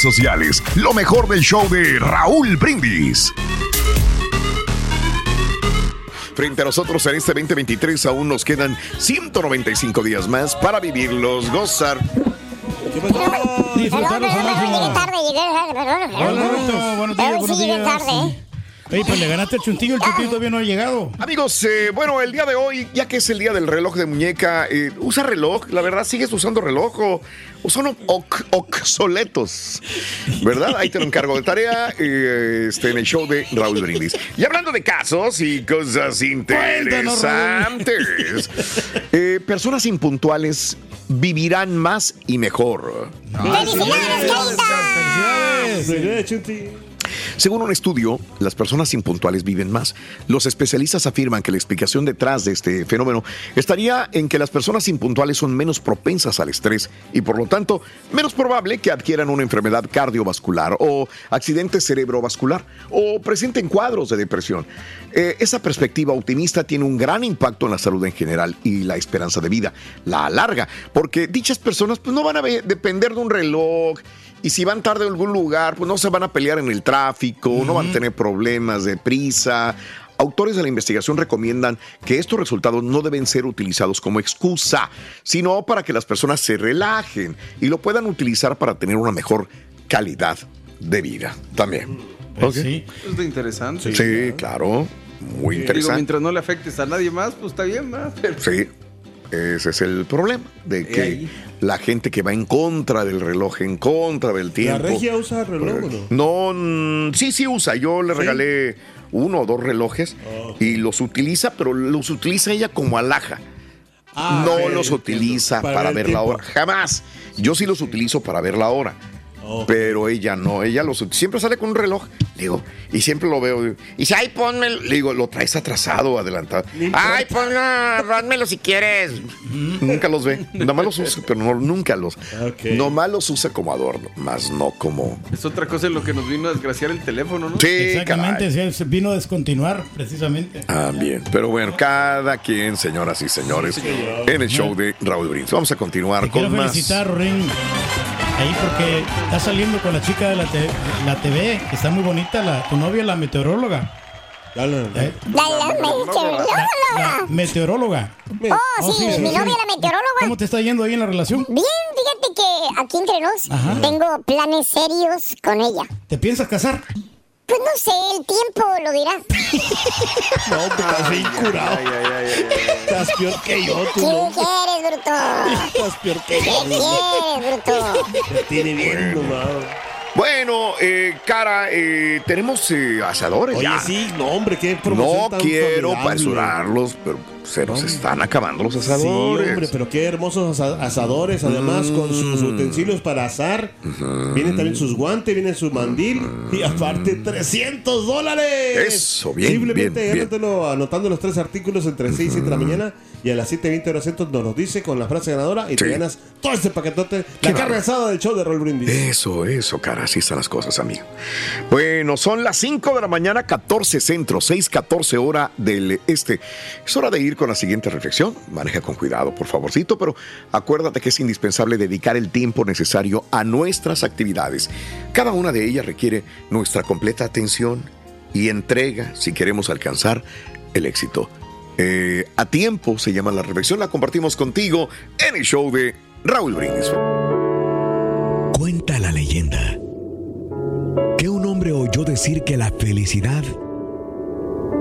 sociales. Lo mejor del show de Raúl Brindis. Frente a nosotros en este 2023 aún nos quedan 195 días más para vivirlos, gozar. Disfrutarlos al máximo. tarde, llegué tarde, Hola, buenos días, buenos días. tarde. Oye, pues le ganaste al chuntillo, el chuntillo todavía no ha llegado. Amigos, eh, bueno, el día de hoy, ya que es el día del reloj de muñeca, eh, usa reloj, la verdad, sigues usando reloj o, o son obsoletos, ¿verdad? Ahí te lo encargo de tarea eh, este, en el show de Raúl Brindis. Y hablando de casos y cosas interesantes, eh, personas impuntuales vivirán más y mejor. Según un estudio, las personas impuntuales viven más. Los especialistas afirman que la explicación detrás de este fenómeno estaría en que las personas impuntuales son menos propensas al estrés y por lo tanto menos probable que adquieran una enfermedad cardiovascular o accidente cerebrovascular o presenten cuadros de depresión. Eh, esa perspectiva optimista tiene un gran impacto en la salud en general y la esperanza de vida. La alarga, porque dichas personas pues, no van a depender de un reloj y si van tarde a algún lugar, pues no se van a pelear en el tráfico, no van a tener problemas de prisa. Autores de la investigación recomiendan que estos resultados no deben ser utilizados como excusa, sino para que las personas se relajen y lo puedan utilizar para tener una mejor calidad de vida también. Pues Ok. sí. Está interesante. Sí, claro. Muy Digo, interesante. mientras no le afectes a nadie más, pues está bien, ¿verdad? Pero- Sí, ese es el problema, de que ahí. la gente que va en contra del reloj, en contra del ¿La tiempo. regia usa reloj o no? No, mm, sí, sí usa. Yo le regalé uno o dos relojes y los utiliza, pero los utiliza ella como alhaja. Ah, no los utiliza para, ver, la hora. Jamás. Yo sí los utilizo para ver la hora. Pero ella no, ella los ut- siempre sale con un reloj, le digo, y siempre lo veo. digo, y dice, ay, pónmelo. Le digo, lo traes atrasado, adelantado. Ay, ponlo, pónmelo si quieres. Nunca los ve. Nomás los usa, pero no, nunca los. Ok. Nomás los usa como adorno, más no como. Es otra cosa en lo que nos vino a desgraciar el teléfono, ¿no? Sí, Exactamente, caray. sí, vino a descontinuar, precisamente. Ah, bien. Pero bueno, cada quien, señoras y señores, en el show de Raúl Brins. Vamos a continuar Te quiero con más. felicitar, Rorín. Ahí porque está saliendo con la chica de la, te- la TV, que está muy bonita, la, tu novia, la meteoróloga. Dale, dale. ¿eh? La, la meteoróloga. La meteoróloga. Oh, Oh, sí, mi novia la meteoróloga. ¿Cómo te está yendo ahí en la relación? Bien, fíjate que aquí entre nos Ajá. tengo planes serios con ella. ¿Te piensas casar? Pues no sé, el tiempo lo dirá. No, te estás bien curado. Ay, ay, ay, ay, ay. Estás peor que yo, tú. ¿Qué no. quieres, bruto? Estás peor que ¿Qué yo. quieres, bruto? Te tiene bien nomado. Bueno, eh, cara, eh, tenemos eh, asadores Oye, ya. sí, no, hombre, qué promoción No tan quiero formidable. apresurarlos, pero se nos están acabando los Sí, asadores. hombre, pero qué hermosos asa- asadores, además con sus Mm. utensilios para asar. Vienen también sus guantes, viene su mandil y aparte 300 dólares. Eso, bien, Simplemente bien, anotando los tres artículos entre 6 y 7 de la mañana y a las 7.20 horas centros nos los dice con la frase ganadora y te Sí. ganas todo este paquetote. La carne asada del show de Roll Brindis. Eso, eso, cara, así están las cosas, amigo. Bueno, son las 5 de la mañana, 14 centro, 6, 14 hora del este. Es hora de ir con la siguiente reflexión. Maneja con cuidado, por favorcito, pero acuérdate que es indispensable dedicar el tiempo necesario a nuestras actividades. Cada una de ellas requiere nuestra completa atención y entrega si queremos alcanzar el éxito. Eh, a tiempo se llama la reflexión, la compartimos contigo en el show de Raúl Brindis. Cuenta la leyenda que un hombre oyó decir que la felicidad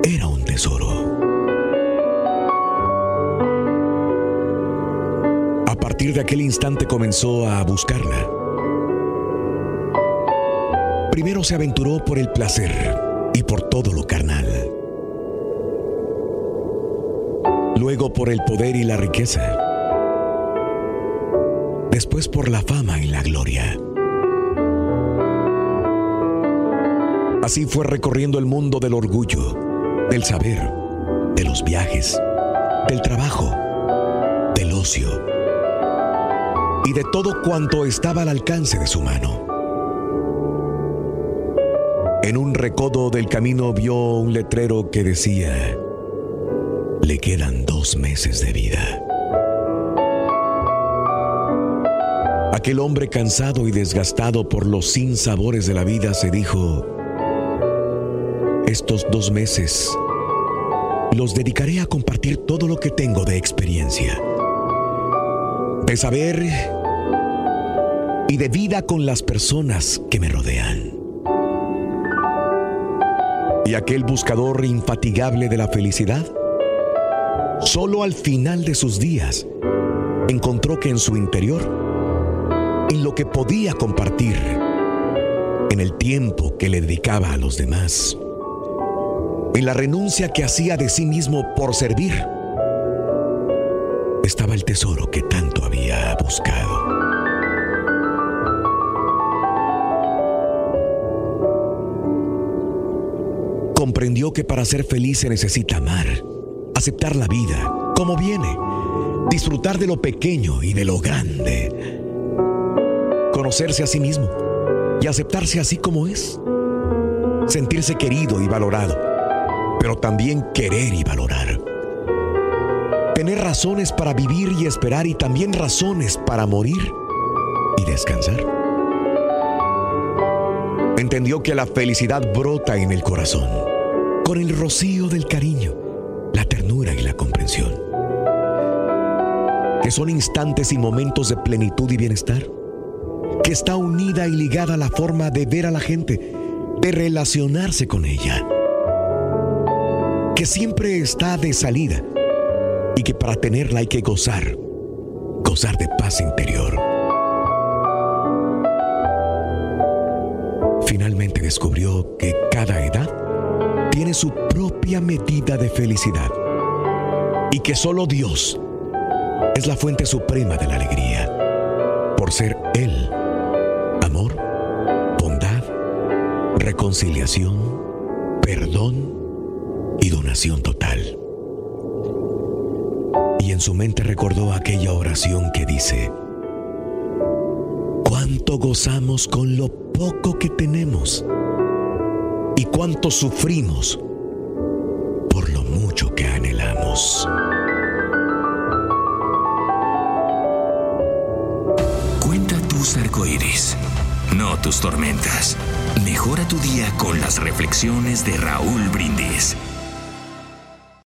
era un tesoro. Partir de aquel instante comenzó a buscarla. Primero se aventuró por el placer y por todo lo carnal. Luego por el poder y la riqueza. Después por la fama y la gloria. Así fue recorriendo el mundo del orgullo, del saber, de los viajes, del trabajo, del ocio y de todo cuanto estaba al alcance de su mano. En un recodo del camino vio un letrero que decía, le quedan dos meses de vida. Aquel hombre cansado y desgastado por los sinsabores de la vida se dijo, estos dos meses los dedicaré a compartir todo lo que tengo de experiencia, de saber y de vida con las personas que me rodean. Y aquel buscador infatigable de la felicidad, solo al final de sus días, encontró que en su interior, en lo que podía compartir, en el tiempo que le dedicaba a los demás, en la renuncia que hacía de sí mismo por servir, estaba el tesoro que tanto había buscado. Comprendió que para ser feliz se necesita amar, aceptar la vida como viene, disfrutar de lo pequeño y de lo grande, conocerse a sí mismo y aceptarse así como es, sentirse querido y valorado, pero también querer y valorar. Tener razones para vivir y esperar y también razones para morir y descansar. Entendió que la felicidad brota en el corazón, con el rocío del cariño, la ternura y la comprensión. Que son instantes y momentos de plenitud y bienestar. Que está unida y ligada a la forma de ver a la gente, de relacionarse con ella. Que siempre está de salida y que para tenerla hay que gozar, gozar de paz interior. Finalmente descubrió que cada edad tiene su propia medida de felicidad y que solo Dios es la fuente suprema de la alegría, por ser Él amor, bondad, reconciliación, perdón y donación total. Su mente recordó aquella oración que dice, cuánto gozamos con lo poco que tenemos y cuánto sufrimos por lo mucho que anhelamos. Cuenta tus arcoíris, no tus tormentas. Mejora tu día con las reflexiones de Raúl Brindis.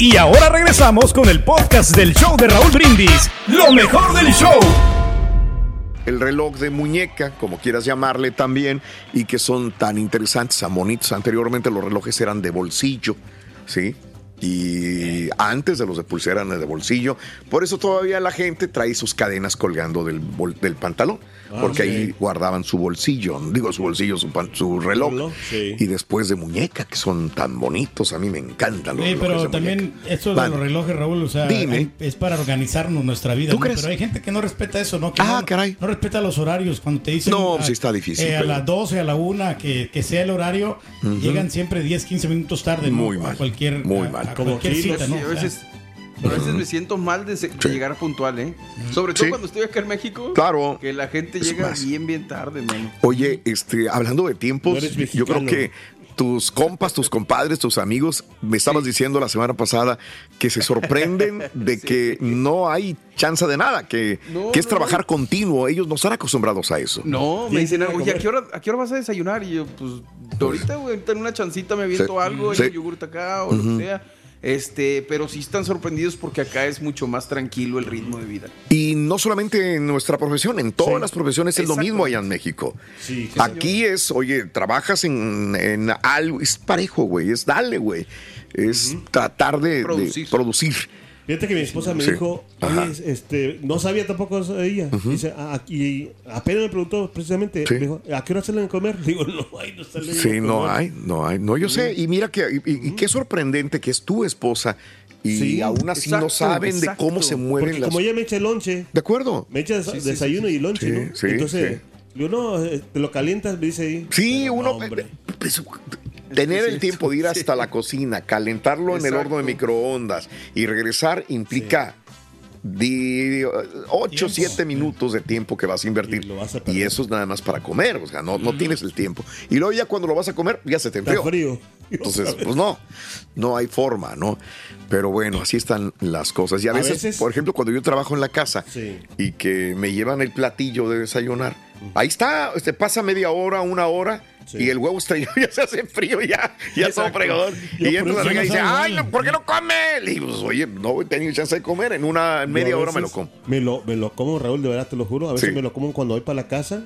Y ahora regresamos con el podcast del show de Raúl Brindis. Lo mejor del show. el reloj de muñeca, como quieras llamarle también, y que son tan interesantes, tan bonitos. Anteriormente los relojes eran de bolsillo, ¿sí? Y antes de los de pulsera eran de bolsillo. Por eso todavía la gente trae sus cadenas colgando del, del pantalón. Ah, porque sí. ahí guardaban su bolsillo, digo su bolsillo, su, pan- su reloj. Reloj, sí. Y después de muñeca, que son tan bonitos, a mí me encantan los Sí, relojes pero de también muñeca. eso de los relojes, Raúl, o sea, Dime. es para organizarnos nuestra vida. ¿Tú ¿no? crees? Pero hay gente que no respeta eso, ¿no? Que Ah, no, caray. No respeta los horarios. Cuando te dicen. No, a- sí está difícil, eh, a pero- las 12, a la 1, que, que sea el horario, Ujú. llegan siempre 10, 15 minutos tarde, ¿no? Muy A mal, cualquier, muy a- mal. a Como cualquier kilos, cita, ¿no? A veces, me siento mal de, se- de llegar puntual, ¿eh? Sobre todo Sí. cuando estoy acá en México. Claro. Que la gente Es llega más. bien, bien tarde, mano. Oye, este, hablando de No tiempos, eres yo creo mexicano. que tus compas, tus compadres, tus amigos, me estabas diciendo la semana pasada que se sorprenden de que no hay chance de nada, que, No, que es no, trabajar no. continuo. Ellos no están acostumbrados a eso. No, me ¿Quién dicen, oye, ¿a qué, hora, ¿a qué hora vas a desayunar? Y yo, pues, ahorita, güey, ahorita en una chancita me aviento Sí. algo, Sí. el yogurt acá o lo que sea. Este, pero sí están sorprendidos porque acá es mucho más tranquilo el ritmo de vida. Y no solamente en nuestra profesión, en todas Sí. las profesiones es lo mismo allá en México. Sí, sí, Aquí es, oye, trabajas en, en algo, es parejo, güey, es dale, güey. Es tratar de de Producir. Fíjate que mi esposa me Sí. dijo, Ajá. "Oye, este, no sabía tampoco ella. Dice, "Ah, y apenas me preguntó precisamente, Sí. me dijo, ¿a qué hora salen a comer? Digo, no hay, no salen a Sí, no comer". hay, no hay. No, yo sé. Y mira que, y, y qué sorprendente que es tu esposa y Sí, aún así no exacto, saben de cómo se mueven Porque las. como ella me echa el lonche, De acuerdo. me echa des- desayuno y lonche, ¿no? sí, Entonces, sí. digo, no, eh, te lo calientas, me dice ahí. Sí, uno. pues, tener el tiempo de ir hasta la cocina, calentarlo en el horno de microondas y regresar implica. 8 Tiempo. 7 minutos de tiempo que vas a invertir. Y lo vas a perder. Y eso es nada más para comer. O sea, no, no tienes el tiempo. Y luego ya cuando lo vas a comer, ya se te Está enfrió. frío. Entonces, pues no, no hay forma, ¿no? Pero bueno, así están las cosas. Y a, A veces, veces- por ejemplo, cuando yo trabajo en la casa Sí. y que me llevan el platillo de desayunar, ahí está, este, pasa media hora, una hora. Sí. Y el huevo estrellado ya se hace frío, ya, ya Exacto. fregador. Y entonces la no dice, sabe ay, igual". no, ¿por qué no come? Digo, pues, oye, no he tenido chance de comer, en una media hora me lo como. Me lo, me lo como, Raúl, de verdad te lo juro. A veces Sí. me lo como cuando voy para la casa,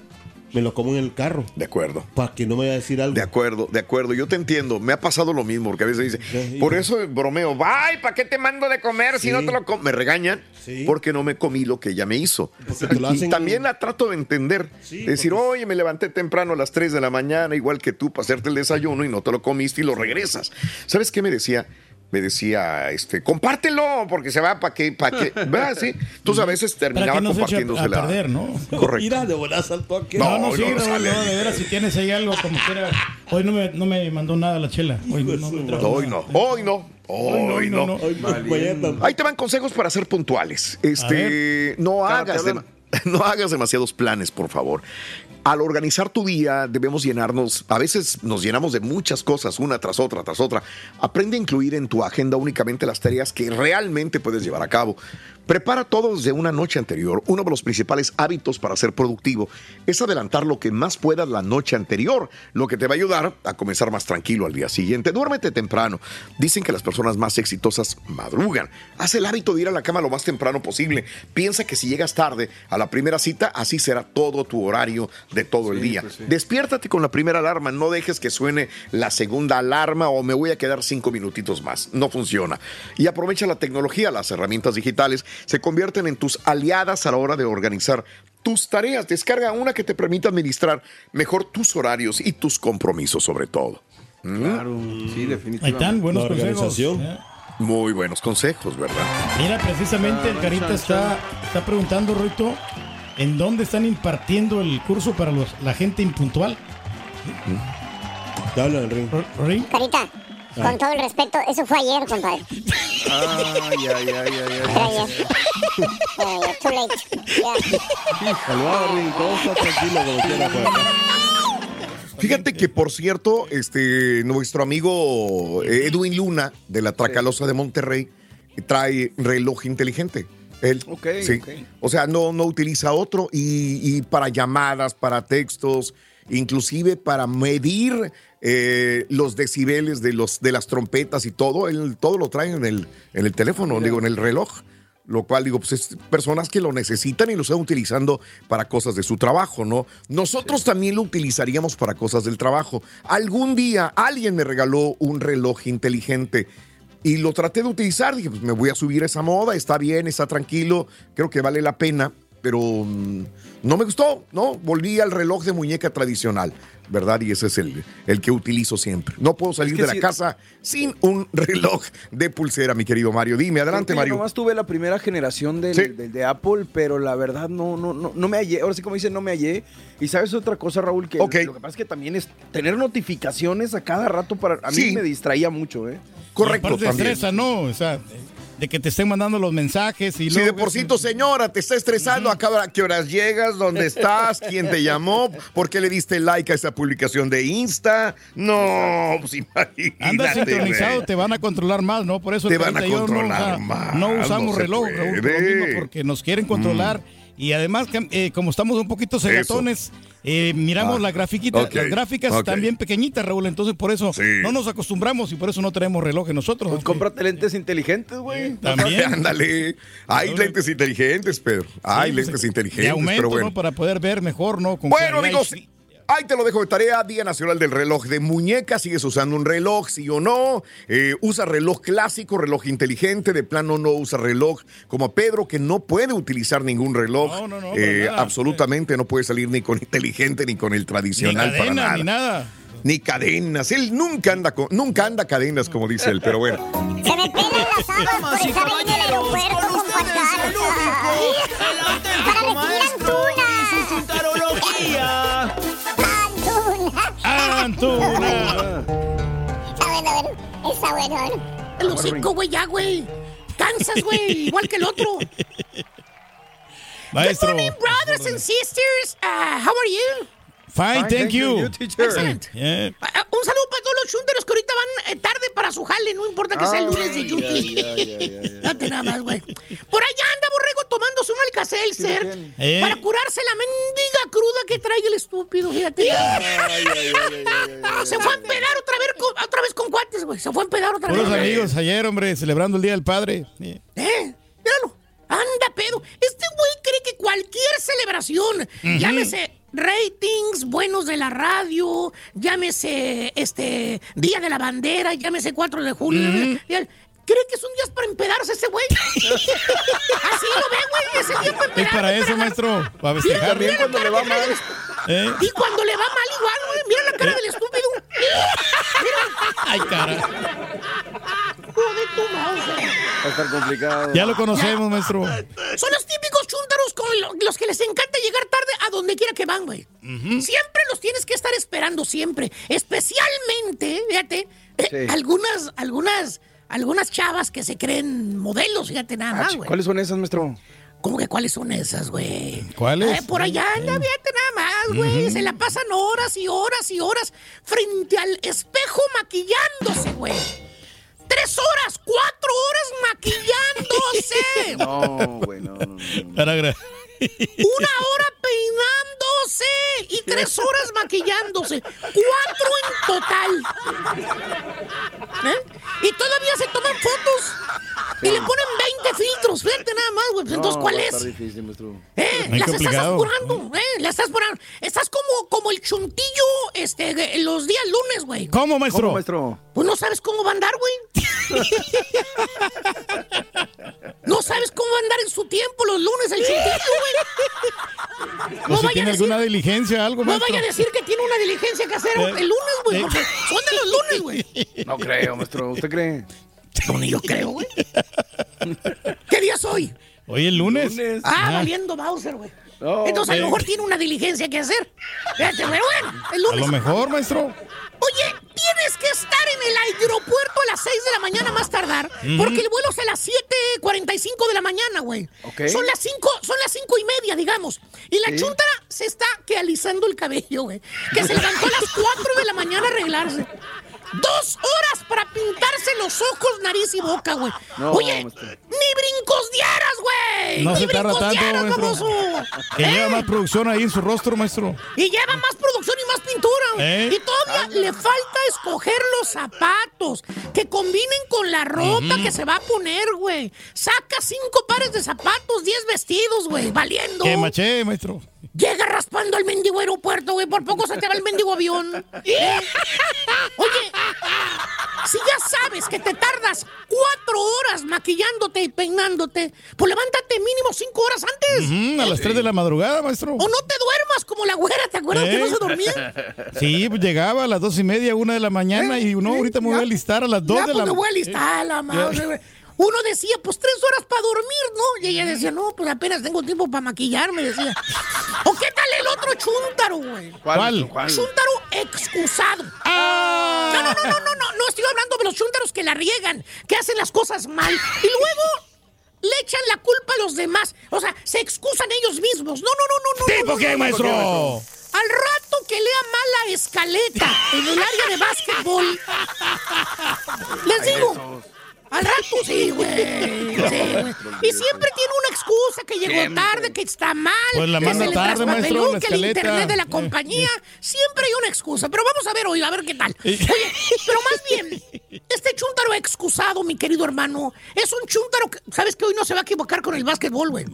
me lo como en el carro. De acuerdo. Para que no me vaya a decir algo. De acuerdo, de acuerdo. Yo te entiendo. Me ha pasado lo mismo, porque a veces dice, por eso bromeo, ay, ¿para qué te mando de comer si no te lo comes? Me regañan Sí. porque no me comí lo que ella me hizo. Porque te lo Y también la trato de entender. Sí, decir, porque- oye, me levanté temprano a las 3 de la mañana, igual que tú, para hacerte el desayuno y no te lo comiste y lo regresas. ¿Sabes qué me decía? Me decía, este, compártelo, porque se va para que, para que, ¿verdad? Sí. Entonces a veces Para terminaba que no se eche a, a compartiéndosela. perder, ¿no? Correcto. Mira, de volar saltó aquí. No, No, no, sí, no, no no, de veras, si tienes ahí algo como quiera. Hoy no me, no me mandó nada la chela. Hoy no, Hoy no, hoy no, hoy no. Ahí te van consejos para ser puntuales. Este, no hagas, no hagas demasiados planes, por favor. Al organizar tu día debemos llenarnos, a veces nos llenamos de muchas cosas, una tras otra, tras otra. Aprende a incluir en tu agenda únicamente las tareas que realmente puedes llevar a cabo. Prepara todo desde una noche anterior. Uno de los principales hábitos para ser productivo es adelantar lo que más puedas la noche anterior, lo que te va a ayudar a comenzar más tranquilo al día siguiente. Duérmete temprano. Dicen que las personas más exitosas madrugan. Haz el hábito de ir a la cama lo más temprano posible. Piensa que si llegas tarde a la primera cita, así será todo tu horario de todo el día. pues sí. Despiértate con la primera alarma, no dejes que suene la segunda alarma o me voy a quedar cinco minutitos más. No funciona. Y aprovecha la tecnología, las herramientas digitales se convierten en tus aliadas a la hora de organizar tus tareas. Descarga una que te permita administrar mejor tus horarios y tus compromisos sobre todo. ¿Mm? Claro, sí, definitivamente. Ahí están, buenos La consejos. organización. ¿eh? Muy buenos consejos, ¿verdad? Mira, precisamente el Carita está, está preguntando, Rito, ¿en dónde están impartiendo el curso para los, la gente impuntual? Ring. Ring. Carita, con todo el respeto, eso fue ayer, compadre. Ay, ay, ay, ay, Fue ay. ayer. Fue ayer, too late. Ya. Tranquilo como quiera acá. Fíjate que, por cierto, este, nuestro amigo eh, Edwin Luna, de la Tracalosa de Monterrey, trae reloj inteligente. Él, Ok, sí. ok. O sea, no, no utiliza otro y, y para llamadas, para textos, inclusive para medir eh, los decibeles de, los, de las trompetas y todo, él todo lo trae en el, en el teléfono, digo, en el reloj. Lo cual digo, pues es personas que lo necesitan y lo están utilizando para cosas de su trabajo, ¿no? Nosotros también lo utilizaríamos para cosas del trabajo. Algún día alguien me regaló un reloj inteligente y lo traté de utilizar. Dije, pues me voy a subir a esa moda, está bien, está tranquilo, creo que vale la pena, pero mm, no me gustó, ¿no? Volví al reloj de muñeca tradicional, ¿verdad? Y ese es el, el que utilizo siempre. No puedo salir que de la casa sin un reloj de pulsera, mi querido Mario. Dime, adelante, Mario. Nomás tuve la primera generación del, Sí. del de Apple, pero la verdad no, no, no, no me hallé. Ahora sí, como dicen, no me hallé. Y sabes otra cosa, Raúl, que lo que pasa es que también es tener notificaciones a cada rato para. A mí Sí. me distraía mucho, ¿eh? Correcto, Y aparte también. estresa, ¿no? O sea, de que te estén mandando los mensajes y Si luego... de por sí tu señora te está estresando, ¿a cada- a qué horas llegas? ¿Dónde estás? ¿Quién te llamó? ¿Por qué le diste like a esa publicación de Insta? No, pues imagínate. Andas sincronizado, te van a controlar más, ¿no? Por eso Te van a 31 controlar no, más, no usamos reloj, Raúl, por mismo, porque nos quieren controlar. Y además, eh, como estamos un poquito cegatones, eh, miramos Ah, la grafiquita, ok, las gráficas ok. están bien pequeñitas, Raúl. Entonces, por eso Sí. no nos acostumbramos y por eso no tenemos relojes nosotros. Pues cómprate lentes inteligentes, güey. También. Ándale. Hay lentes inteligentes, Pedro. Hay Sí, lentes inteligentes, aumento, pero bueno. ¿no? Para poder ver mejor, ¿no? Con Bueno, amigos, y- ahí te lo dejo de tarea. Día Nacional del Reloj de Muñeca. ¿Sigues usando un reloj, sí o no? Eh, usa reloj clásico, reloj inteligente. De plano no usa reloj como Pedro, que no puede utilizar ningún reloj. No, no, no, para Eh, nada. absolutamente no puede salir ni con inteligente ni con el Ni tradicional para cadena, nada. ni nada. Ni cadenas. Él nunca anda con, nunca anda cadenas, como dice él, pero bueno. Se me pegan las habas por estar en el aeropuerto, compadre. Para antunas. Antunas. Antuna. Está bueno, a ver. Está bueno, a ver. El hocico, güey, ya, güey. Cansas, güey, igual que el otro. Maestro. Good morning, brothers and sisters. Uh, how are you? Fine, thank you. Excellent. Yeah. Uh, uh, un saludo para todos los chunteros que ahorita van eh, tarde para su jale, no importa que sea el lunes de Yuti. Date nada más, güey. Por allá anda Borrego tomándose un Alka-Seltzer Eh. para curarse la mendiga cruda que trae el estúpido, fíjate. Se fue a empedar otra vez, con, otra vez con cuates, güey. Se fue a empedar otra vez. amigos ayer, hombre, celebrando el Día del Padre. Yeah. ¿Eh? Míralo. Anda, pedo. Este güey cree que cualquier celebración, llámese ratings buenos de la radio, llámese este Día de la Bandera, llámese 4 de julio. ya- ¿Cree que son días para empedarse ese güey? Así lo ve, güey. Ese día para Es empedar. para eso, maestro. Para Mira, festejar. mira la cuando le va mal. ¿Eh? Y cuando le va mal igual, güey. Mira la cara del estúpido. Ay, cara. Joder, tu mouse. Va a estar complicado. Ya lo conocemos, maestro. Son los típicos chúntaros con lo- los que les encanta llegar tarde a donde quiera que van, güey. Siempre los tienes que estar esperando, siempre. Especialmente, fíjate, eh, Sí. algunas, algunas, algunas chavas que se creen modelos, fíjate nada Ah, más, güey. ¿Cuáles son esas, maestro? ¿Cómo que cuáles son esas, güey? ¿Cuáles? Eh, por allá anda, fíjate nada más, güey. Se la pasan horas y horas y horas frente al espejo maquillándose, güey. Tres horas, cuatro horas maquillándose. No, güey, no, no, no. Una hora peinándose y tres horas maquillándose. Cuatro en total. ¿Eh? Y todavía se toman fotos y le ponen 20 filtros. Fíjate nada más, güey. Entonces, No, ¿cuál es? difícil. ¿Eh? Las estás apurando, ¿eh? Las estás apurando. Estás como, como el chuntillo este, los días lunes, güey. ¿Cómo, maestro? ¿Cómo, maestro? Pues no sabes cómo va a andar, güey. no sabes cómo va a andar en su tiempo los lunes el chuntillo, güey. O si vaya tiene a decir- alguna diligencia, algo, No maestro. vaya a decir que tiene una diligencia que hacer Eh, el lunes, güey, eh. porque son de los lunes, güey. No creo, maestro. ¿Usted cree? No, ni yo creo, güey. ¿Qué día es hoy? Hoy el lunes. Ah, Ah, valiendo Bowser, güey. No, Entonces a lo mejor tiene una diligencia que hacer. Fíjate, bueno, el a lunes. lo mejor, maestro. Oye, tienes que estar en el aeropuerto a las 6 de la mañana más tardar, porque el vuelo es a las 7.45 de la mañana, güey. Son las 5, son las cinco y media, digamos. Y la Sí. chuntara se está que alisando el cabello, güey. Que se levantó a las 4 de la mañana a arreglarse. Dos horas para pintarse los ojos, nariz y boca, güey. No, Oye, ni brincos dieras, güey. No ni se tarda brincos tanto, dieras, maestro. Que lleva ¿Eh? más producción ahí en su rostro, maestro. Y lleva más producción y más pintura. güey. ¿Eh? Y todavía le falta escoger los zapatos que combinen con la ropa que se va a poner, güey. Saca cinco pares de zapatos, diez vestidos, güey, valiendo. Que maché, maestro. Llega raspando al mendigo aeropuerto, güey. Por poco se te va el mendigo avión. ¿Eh? Oye, si ya sabes que te tardas cuatro horas maquillándote y peinándote, pues levántate mínimo cinco horas antes. A las 3 de la madrugada, maestro. O no te duermas como la güera, ¿te acuerdas que no se dormía? Sí, pues llegaba a las dos y media, una de la mañana y no, ahorita me voy a listar a las dos Ya, de pues la me voy a listar, la madre. Uno decía, pues tres horas para dormir, ¿no? Y ella decía, no, pues apenas tengo tiempo para maquillarme, decía. ¿O qué tal el otro chúntaro, güey? ¿Cuál? Chúntaro excusado. ¡Ah! No, no, no, no, no, no, no estoy hablando de los chúntaros que la riegan, que hacen las cosas mal. Y luego le echan la culpa a los demás. O sea, se excusan ellos mismos. No, no, no, no, no. ¿Tipo no, qué, maestro? Al rato que lea mala escaleta en el área de básquetbol, les digo, al rato sí, güey. Sí, güey. Y siempre tiene una excusa que llegó Siempre. tarde, que está mal, Pues la que manda se le tarde, maestro, la que el internet de la compañía. Siempre hay una excusa. Pero vamos a ver hoy, a ver qué tal. Oye, pero más bien, este chúntaro excusado, mi querido hermano, es un chúntaro que, ¿sabes que hoy no se va a equivocar con el básquetbol, güey?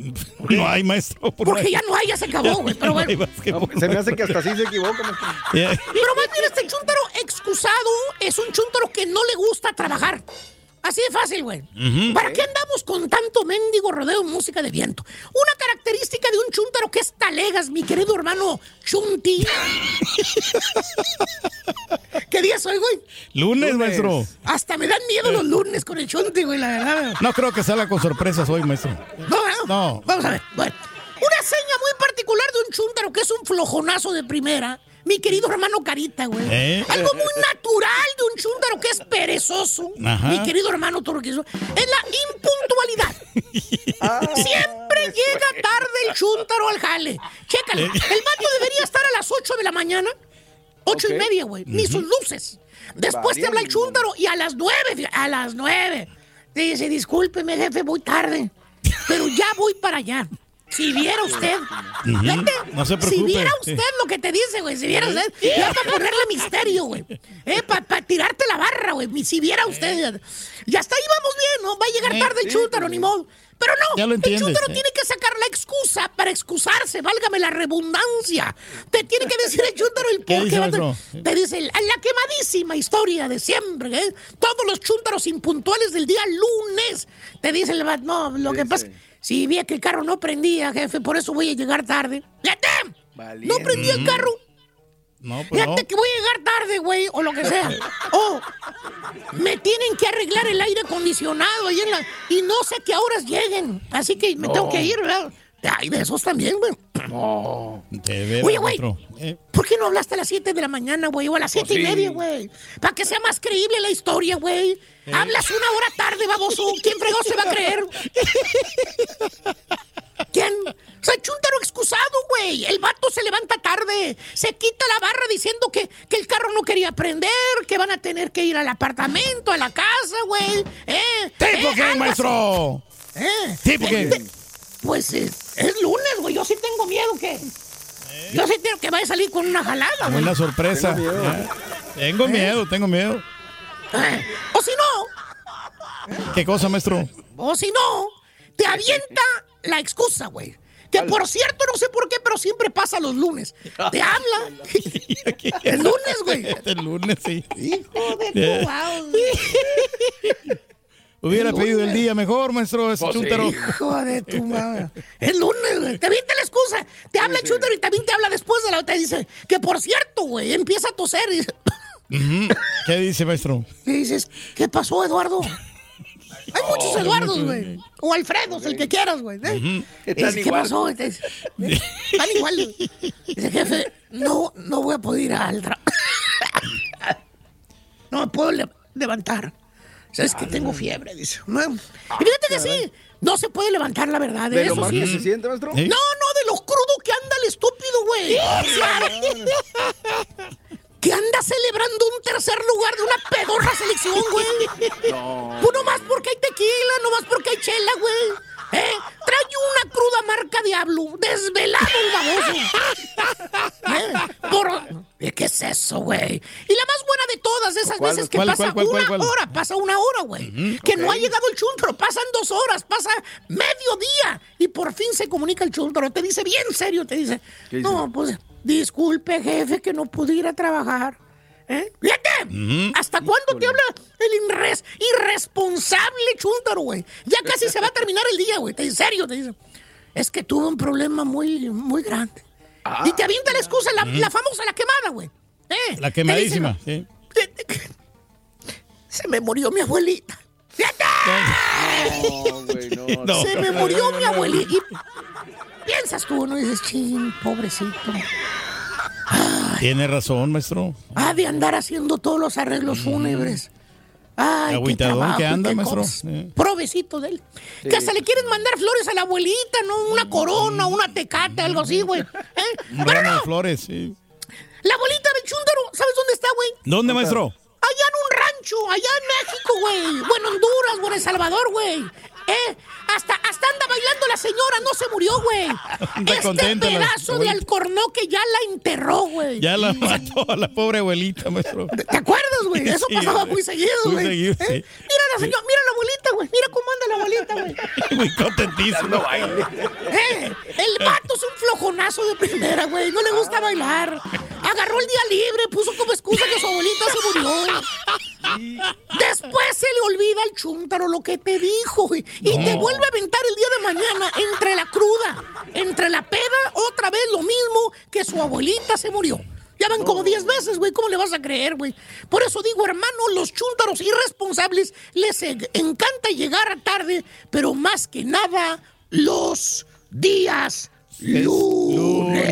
No hay, maestro. por Porque ahí. ya no hay, ya se acabó, güey. Pero bueno. Se me hace que hasta así se equivoca, maestro. Ya. Pero más bien este chúntaro excusado es un chúntaro que no le gusta trabajar. Así de fácil, güey. ¿Para qué andamos con tanto mendigo rodeo en música de viento? Una característica de un chúntaro que es talegas, mi querido hermano Chunti. ¿Qué día soy, güey? Lunes, Lunes. maestro. Hasta me dan miedo los lunes con el Chunti, güey, la verdad. No creo que salga con sorpresas hoy, maestro. No, no. No. Vamos a ver. Bueno, una seña muy particular de un chúntaro que es un flojonazo de primera. Mi querido hermano Carita, güey. ¿Eh? Algo muy natural de un chúntaro que es perezoso. Ajá. Mi querido hermano Turquizo. Es la impuntualidad. Siempre llega tarde el chúntaro al jale. Chécale. El vato debería estar a las 8 de la mañana. Ocho y media, güey. Ni sus luces. Después te habla el chúntaro y a las nueve, fí- a las nueve. Te dice, discúlpeme, jefe, voy tarde. Pero ya voy para allá. Si viera usted. Fíjate, No se Si preocupe. viera usted lo que te dice, güey. Si viera usted. Ya para ponerle misterio, güey. Eh, para tirarte la barra, güey. Si viera usted. Ya hasta ahí vamos bien, ¿no? Va a llegar tarde el sí, chúntaro, pues, ni modo. Pero no, Ya el chúntaro eh. tiene que sacar la excusa para excusarse, válgame la redundancia. Te tiene que decir el chúntaro el ¿Qué por dice, qué. va a- maestro? Te dice la la quemadísima historia de siempre, ¿eh? Todos los chúntaros impuntuales del día lunes. Te dice el no, lo que pasa, si vi que el carro no prendía, jefe, por eso voy a llegar tarde. ¡Fíjate! No prendía el carro. No, pues no. Fíjate que voy a llegar tarde, güey, o lo que sea. O me tienen que arreglar el aire acondicionado ahí en la... Y no sé qué horas lleguen. Así que me tengo que ir, ¿verdad? Hay de esos también, güey. No. Oye, güey. Eh, ¿Por qué no hablaste a las 7 de la mañana, güey? O a las siete y sí. media, güey. Para que sea más creíble la historia, güey. Hablas una hora tarde, baboso. ¿Quién fregó se va a creer? ¿Quién? O sea, chúntaro excusado, güey. El vato se levanta tarde. Se quita la barra diciendo que, que el carro no quería prender, que van a tener que ir al apartamento, a la casa, güey. ¿Eh? ¿Tipo ¿Eh? qué, maestro? así. ¿Eh? ¿Tipo qué? Eh, Pues eh, es lunes, güey. Yo sí tengo miedo que... Yo sí tengo que vaya a salir con una jalada, güey. Una sorpresa. Tengo miedo. Eh, Tengo miedo, tengo miedo. Eh, O si no, ¿Qué cosa, maestro? o si no, te avienta la excusa, güey. Que por cierto, no sé por qué, pero siempre pasa los lunes. Te habla. El lunes, güey. El lunes, sí. Hijo de tu. Hubiera El pedido el día mejor, maestro, ese Pues sí. chúntaro. Hijo de tu madre. El lunes, güey. Te viste la excusa. Te habla el chúntaro y también te habla después de la otra. Dice que por cierto, güey, empieza a toser. ¿Qué dice, maestro? y dices, ¿qué pasó, Eduardo? Hay muchos Oh, Eduardos, güey. O Alfredos, el que quieras, güey. ¿eh? Están ¿Qué igual. pasó? Están igual. Dice, jefe, no, no voy a poder ir al trabajo. No me puedo le- levantar. ¿Sabes que tengo fiebre? Dice. No. Y fíjate que sí. No se puede levantar, la verdad. ¿De lo eso mal sí. que se siente, maestro? No, no, de lo crudo que anda el estúpido, güey. que anda celebrando un tercer lugar de una pedorra selección, güey. No. Pues nomás porque hay tequila, nomás porque hay chela, güey. ¿Eh? Trae una cruda marca diablo. Desvelado el baboso. ¿Eh? Por- ¿Eh, ¿Qué es eso, güey? Y la más buena de todas esas ¿Cuál? veces que ¿Cuál, pasa cuál, una hora, pasa una hora, güey. que no ha llegado el chuntaro, pasan dos horas, pasa mediodía. Y por fin se comunica el chuntaro. Te dice bien serio, te dice, ¿Qué dice? no, pues disculpe, jefe, que no pude ir a trabajar. ¿Eh? Fíjate, ¿hasta cuándo te habla el inres- irresponsable chuntaro, güey? Ya casi se va a terminar el día, güey. En serio, te dice. Es que tuve un problema muy, muy grande. y te avienta la excusa, la, la famosa, la quemada, güey. ¿Eh? La quemadísima, dice, sí. Se me murió mi abuelita. No, güey, no. No. Se me murió mi abuelita. Y piensas tú, ¿no? Y dices, ching, pobrecito. Tiene razón, maestro. Ha de andar haciendo todos los arreglos fúnebres. Ay, qué trabajo que anda, qué maestro. Sí. Provecito de él. Que hasta le quieren mandar flores a la abuelita, ¿no? Una corona, una tecate, algo así, güey. ¿Eh? Un Pero ramo de no, flores, sí. la abuelita del chúndaro, ¿sabes dónde está, güey? ¿Dónde, maestro? Allá en un rancho, allá en México, güey. Bueno, Honduras, güey, en El Salvador, güey. ¿Eh? Hasta, hasta anda bailando la señora, no se murió, güey. Este contenta pedazo de alcornoque ya la enterró, güey. Ya la mató a la pobre abuelita, maestro. ¿Te acuerdas, güey? Eso Sí, pasaba güey. muy seguido, Muy güey. seguido, ¿Eh? sí. Mira la señora, mira la abuelita, güey. Mira cómo anda la abuelita, güey. Muy contentísimo. Eh, El vato es un flojonazo de primera, güey. No le gusta bailar. Agarró el día libre, puso como excusa que su abuelita se murió. Después se le olvida al chúntaro lo que te dijo, güey. Y te vuelve a aventar el día de mañana entre la cruda, entre la peda, otra vez lo mismo que su abuelita se murió. Ya van como 10 veces, güey. ¿Cómo le vas a creer, güey? Por eso digo, hermano, los chúntaros irresponsables les encanta llegar a tarde, pero más que nada, los días lunes.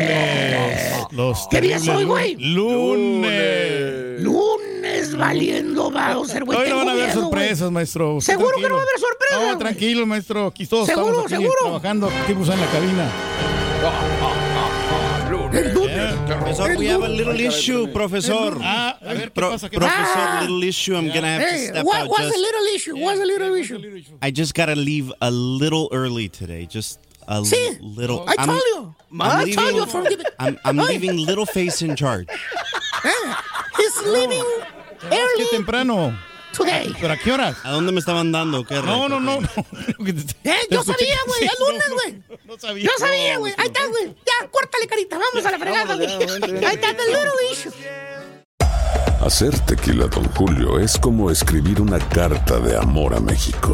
Los ¿Qué día soy, güey? Lunes. Lunes valiendo Bowser, güey. Hoy no van a haber sorpresas, maestro. Usted ¿Seguro que no va a tranquilo. haber sorpresas, No, tranquilo, maestro. Aquí todos ¿Seguro, estamos aquí seguro? trabajando activos en la cabina. Professor, we have a little issue, Professor. Ah, a ver, ¿qué Pro- pasa? ¿Qué Professor, pasa? little issue. I'm gonna have to Hey, step what, out. what's Just, the little issue? What's the little issue? I just gotta leave a little early today. Just a See? little. I I'm- told you. I'm I leaving, told you from the- I'm, I'm leaving Little Face in charge. He's leaving Qué early temprano. today. ¿Pero a qué horas? ¿A dónde me está mandando? ¿Qué No, no, no. no. Eh, yo sabía, güey, el lunes, güey. No sabía. Yo sabía, güey. Ahí está, güey. Ya, córtale, carita. Vamos a la fregada, güey. Ahí está, the little issue. Hacer tequila, Don Julio, es como escribir una carta de amor a México.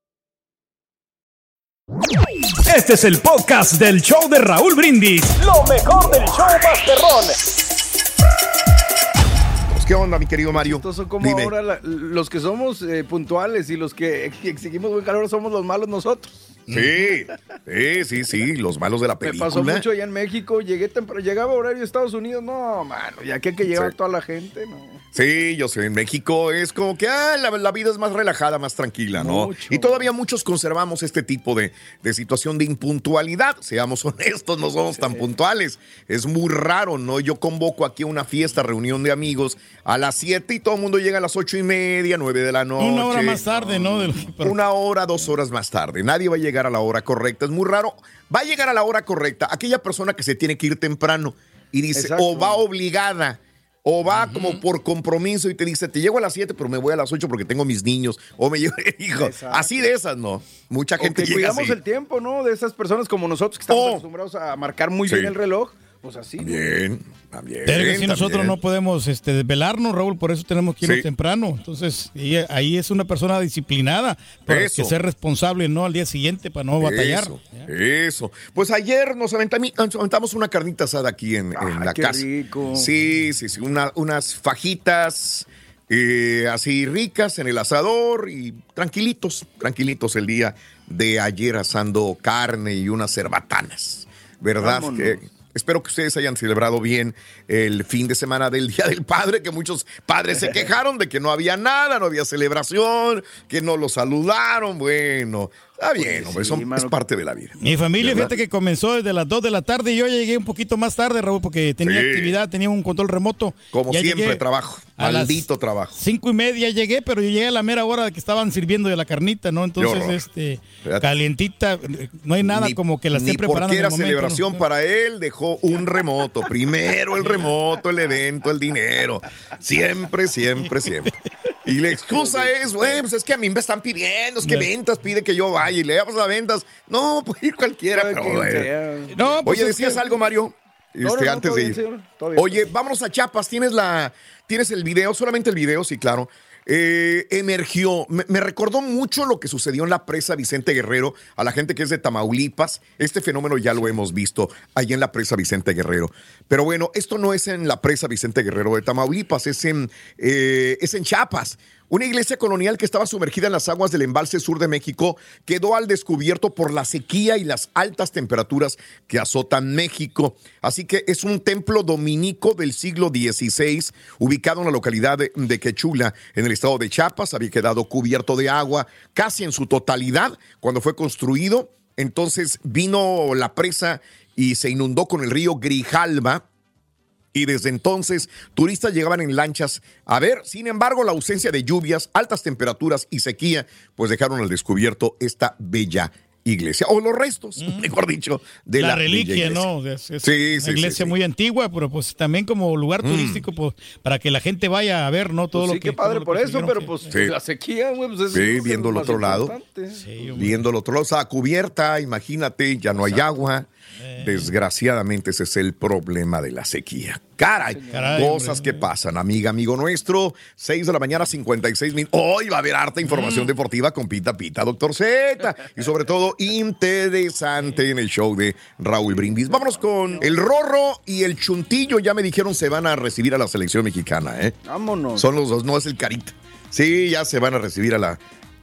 Este es el podcast del show de Raúl Brindis. Lo mejor del show Masterrón. Pues, ¿Qué onda, mi querido Mario? Estos son como Dime. ahora la- los que somos eh, puntuales y los que ex- exigimos buen calor somos los malos nosotros. Sí, sí, sí, sí, los malos de la Me película. pasó mucho allá en México, llegué temprano, llegaba horario de Estados Unidos, no, mano, ya que que llegaba Sí. toda la gente, no. Sí, yo sé, en México es como que ah, la, la vida es más relajada, más tranquila, ¿no? Mucho. Y todavía muchos conservamos este tipo de, de situación de impuntualidad. Seamos honestos, no somos tan puntuales. Es muy raro, ¿no? Yo convoco aquí una fiesta, reunión de amigos a las 7 y todo el mundo llega a las ocho y media, 9 de la noche. Una hora más tarde, ¿no? Una hora, dos horas más tarde. Nadie va a llegar a la hora correcta. Es muy raro. Va a llegar a la hora correcta aquella persona que se tiene que ir temprano y dice, Exacto. o va obligada, o va como por compromiso y te dice, te llego a las siete, pero me voy a las 8 porque tengo mis niños. O me llevo, hijo, Exacto. así de esas, ¿no? Mucha O gente que llega cuidamos así. el tiempo, ¿no? De esas personas como nosotros que estamos Oh. acostumbrados a marcar muy Sí. bien el reloj, pues así. ¿no? Bien, también. Pero que si nosotros no podemos este, desvelarnos, Raúl, por eso tenemos que irnos Sí. temprano. Entonces, y ahí es una persona disciplinada, para Eso. que ser responsable, ¿no? Al día siguiente para no batallar. Eso, eso. Pues ayer nos aventamos una carnita asada aquí en, en Ay, la qué casa. rico. Sí, sí, sí. una- unas fajitas eh, así ricas en el asador y tranquilitos, tranquilitos el día de ayer asando carne y unas cerbatanas. ¿Verdad? Que espero que ustedes hayan celebrado bien el fin de semana del Día del Padre, que muchos padres se quejaron de que no había nada, no había celebración, que no lo saludaron. Bueno, está bien, hombre, sí, son- es parte de la vida. Mi familia, ¿Verdad? fíjate que comenzó desde las 2 de la tarde y yo llegué un poquito más tarde, Raúl, porque tenía Sí. actividad, tenía un control remoto. Como Ya siempre, trabajo. a las Maldito trabajo. Cinco y media llegué, pero yo llegué a la mera hora de que estaban sirviendo de la carnita, ¿no? Entonces, este, Fíjate. calientita, no hay nada Ni- como que la estén ni preparando porque era momento, celebración ¿no? para él, dejó un remoto. Primero el remoto, el evento, el dinero. Siempre, siempre, siempre. Y la excusa es, güey, pues es que a mí me están pidiendo, es que ventas pide que yo vaya y le damos las ventas. No, puede ir cualquiera, pero sea. No, pues Oye, decías que- algo, Mario. Este, no, no, antes de ir. bien. Oye, vámonos a Chiapas. ¿Tienes la, tienes el video? Solamente el video, sí, claro. Eh, emergió. Me, recordó mucho lo que sucedió en la presa Vicente Guerrero a la gente que es de Tamaulipas. Este fenómeno ya lo hemos visto allá en la presa Vicente Guerrero. Pero bueno, esto no es en la presa Vicente Guerrero de Tamaulipas, es en, eh, es en Chiapas. Una iglesia colonial que estaba sumergida en las aguas del embalse sur de México quedó al descubierto por la sequía y las altas temperaturas que azotan México. Así que es un templo dominico del siglo XVI, ubicado en la localidad de, de Quechula, en el estado de Chiapas. Había quedado cubierto de agua casi en su totalidad cuando fue construido. Entonces vino la presa y se inundó con el río Grijalba. Y desde entonces, turistas llegaban en lanchas a ver. Sin embargo, la ausencia de lluvias, altas temperaturas y sequía, pues dejaron al descubierto esta bella iglesia, o los restos, mejor dicho, de la, la, reliquia. ¿no? Es, es Sí, una sí, iglesia sí, sí. muy antigua, pero pues también como lugar Mm. turístico, pues para que la gente vaya a ver, ¿no? Todo Pues lo sí, que qué padre por eso, pero que- pues Sí. la sequía, güey, pues es, Sí, es viendo el otro lado. Viendo el otro lado, o sea, cubierta, imagínate, ya no hay agua. Desgraciadamente ese es el problema de la sequía. Caray, Caray, cosas que pasan, amiga, amigo nuestro. 6 de la mañana, 56 minutos. Hoy va a haber harta información deportiva con Pita Pita, doctor Z. Y sobre todo, interesante en el show de Raúl Brindis. Vámonos con el Rorro y el Chuntillo. Ya me dijeron se van a recibir a la selección mexicana, ¿eh? Vámonos. Son los dos, no es el Carita. Sí, ya se van a recibir a la,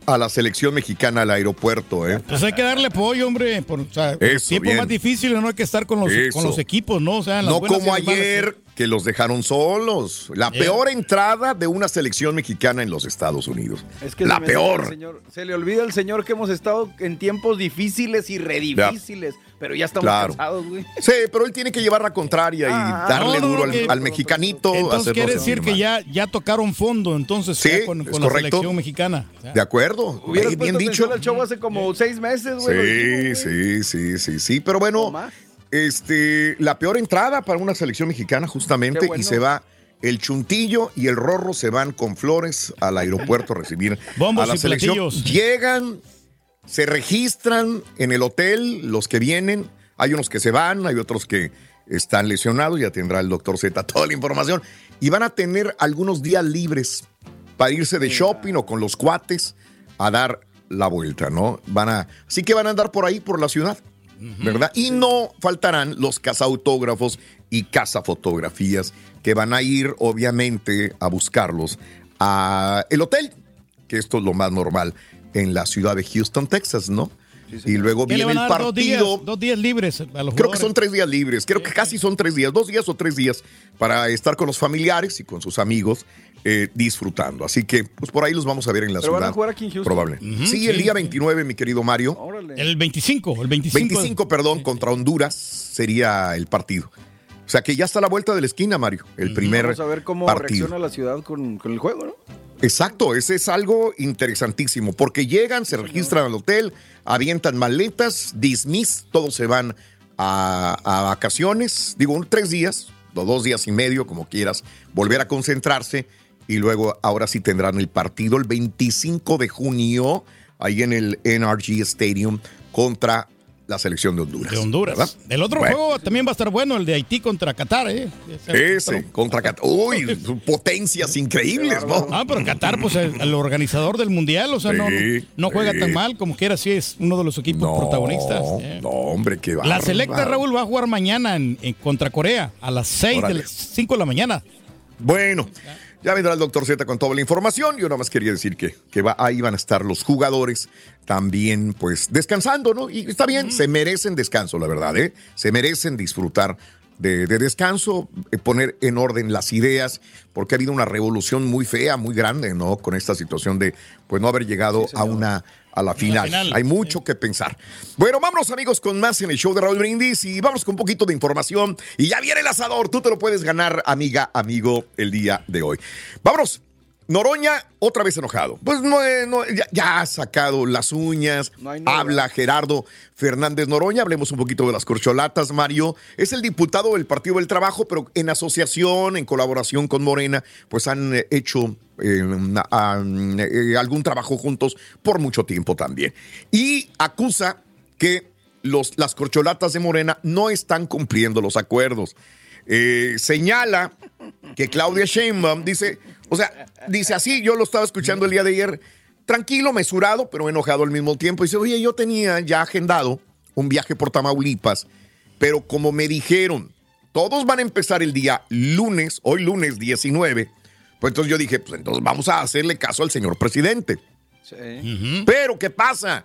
a la selección mexicana al aeropuerto, ¿eh? Pues hay que darle apoyo, hombre. Por, o sea, Eso, tiempos bien. más difíciles no hay que estar con los, con los equipos, ¿no? O sea, en las No como ayer que los dejaron solos. La Yeah. peor entrada de una selección mexicana en los Estados Unidos. Es que la peor. señor- se le olvida al señor que hemos estado en tiempos difíciles y re Ya. Pero ya estamos Claro. cansados, güey. Sí, pero él tiene que llevar la contraria y Ah, darle no, no, duro no, al, que- al mexicanito. Entonces quiere decir que ya, ya tocaron fondo entonces Sí, ya con, la correcto. selección mexicana. De acuerdo. Eh, bien atención dicho. al show hace como seis meses, güey. Sí, güey. sí, sí, sí, sí. Pero bueno, este, la peor entrada para una selección mexicana, justamente, bueno. y se va. El Chuntillo y el Rorro se van con flores al aeropuerto a recibir Bombos a la y selección. platillos. Llegan, se registran en el hotel, los que vienen. Hay unos que se van, hay otros que están lesionados. Ya tendrá el doctor Z toda la información. Y van a tener algunos días libres para irse de shopping o con los cuates a dar la vuelta, ¿no? Van a, así que van a andar por ahí, por la ciudad, ¿verdad? Y no faltarán los cazautógrafos y cazafotografías que van a ir, obviamente, a buscarlos a el hotel, que esto es lo más normal en la ciudad de Houston, Texas, ¿no? y luego ¿Qué le viene van el dos días, partido. dos días libres a los Creo que son tres días libres, creo que casi son tres días, dos días o tres días para estar con los familiares y con sus amigos eh, disfrutando. Así que, pues por ahí los vamos a ver en la Pero van ciudad. a jugar aquí en Houston. Probable. Sí, el día 29, mi querido Mario. El 25, el 25. 25, perdón, contra Honduras sería el partido. O sea que ya está a la vuelta de la esquina, Mario. El primer Vamos a ver cómo partido. reacciona la ciudad con, con el juego, ¿no? Exacto, ese es algo interesantísimo, porque llegan, se registran al hotel, avientan maletas, dismiss, todos se van a, a vacaciones, digo, tres días, o dos días y medio, como quieras, volver a concentrarse y luego ahora sí tendrán el partido el 25 de junio, ahí en el NRG Stadium, contra la selección de Honduras. De Honduras. ¿verdad? El otro Bueno. juego también va a estar bueno, el de Haití contra Qatar, ¿eh? Ese, contra Qatar. Uy, potencias increíbles, ¿no? Ah, pero Qatar, pues el, el organizador del mundial, o sea, no, Sí, no juega sí. tan mal como quiera, sí es uno de los equipos protagonistas. eh. No, hombre, qué La bárbaro. selecta Raúl va a jugar mañana en, en contra Corea a las 6 de las 5 de la mañana. Bueno, ya vendrá el doctor Z con toda la información. Yo nada más quería decir que, que va- ahí van a estar los jugadores también, pues, descansando, ¿no? Y está bien, se merecen descanso, la verdad, ¿eh? Se merecen disfrutar de, de descanso, eh, poner en orden las ideas, porque ha habido una revolución muy fea, muy grande, ¿no? Con esta situación de, pues, no haber llegado a una a la final. final. Hay mucho que pensar. Bueno, vámonos amigos con más en el show de Raúl Brindis y vamos con un poquito de información. Y ya viene el asador, tú te lo puedes ganar, amiga, amigo, el día de hoy. Vámonos. Noroña, otra vez enojado. Pues no, eh, no, ya, ya ha sacado las uñas. habla Gerardo Fernández Noroña. Hablemos un poquito de las corcholatas, Mario. Es el diputado del Partido del Trabajo, pero en asociación, en colaboración con Morena, pues han eh, hecho eh, algún trabajo juntos por mucho tiempo también. Y acusa que los, las corcholatas de Morena no están cumpliendo los acuerdos. Eh, señala que Claudia Sheinbaum dice, o sea, dice así, yo lo estaba escuchando el día de ayer, tranquilo, mesurado, pero enojado al mismo tiempo. Dice, oye, yo tenía ya agendado un viaje por Tamaulipas, pero como me dijeron, todos van a empezar el día lunes, hoy lunes 19, pues entonces yo dije, pues entonces vamos a hacerle caso al señor presidente. Pero, ¿qué pasa?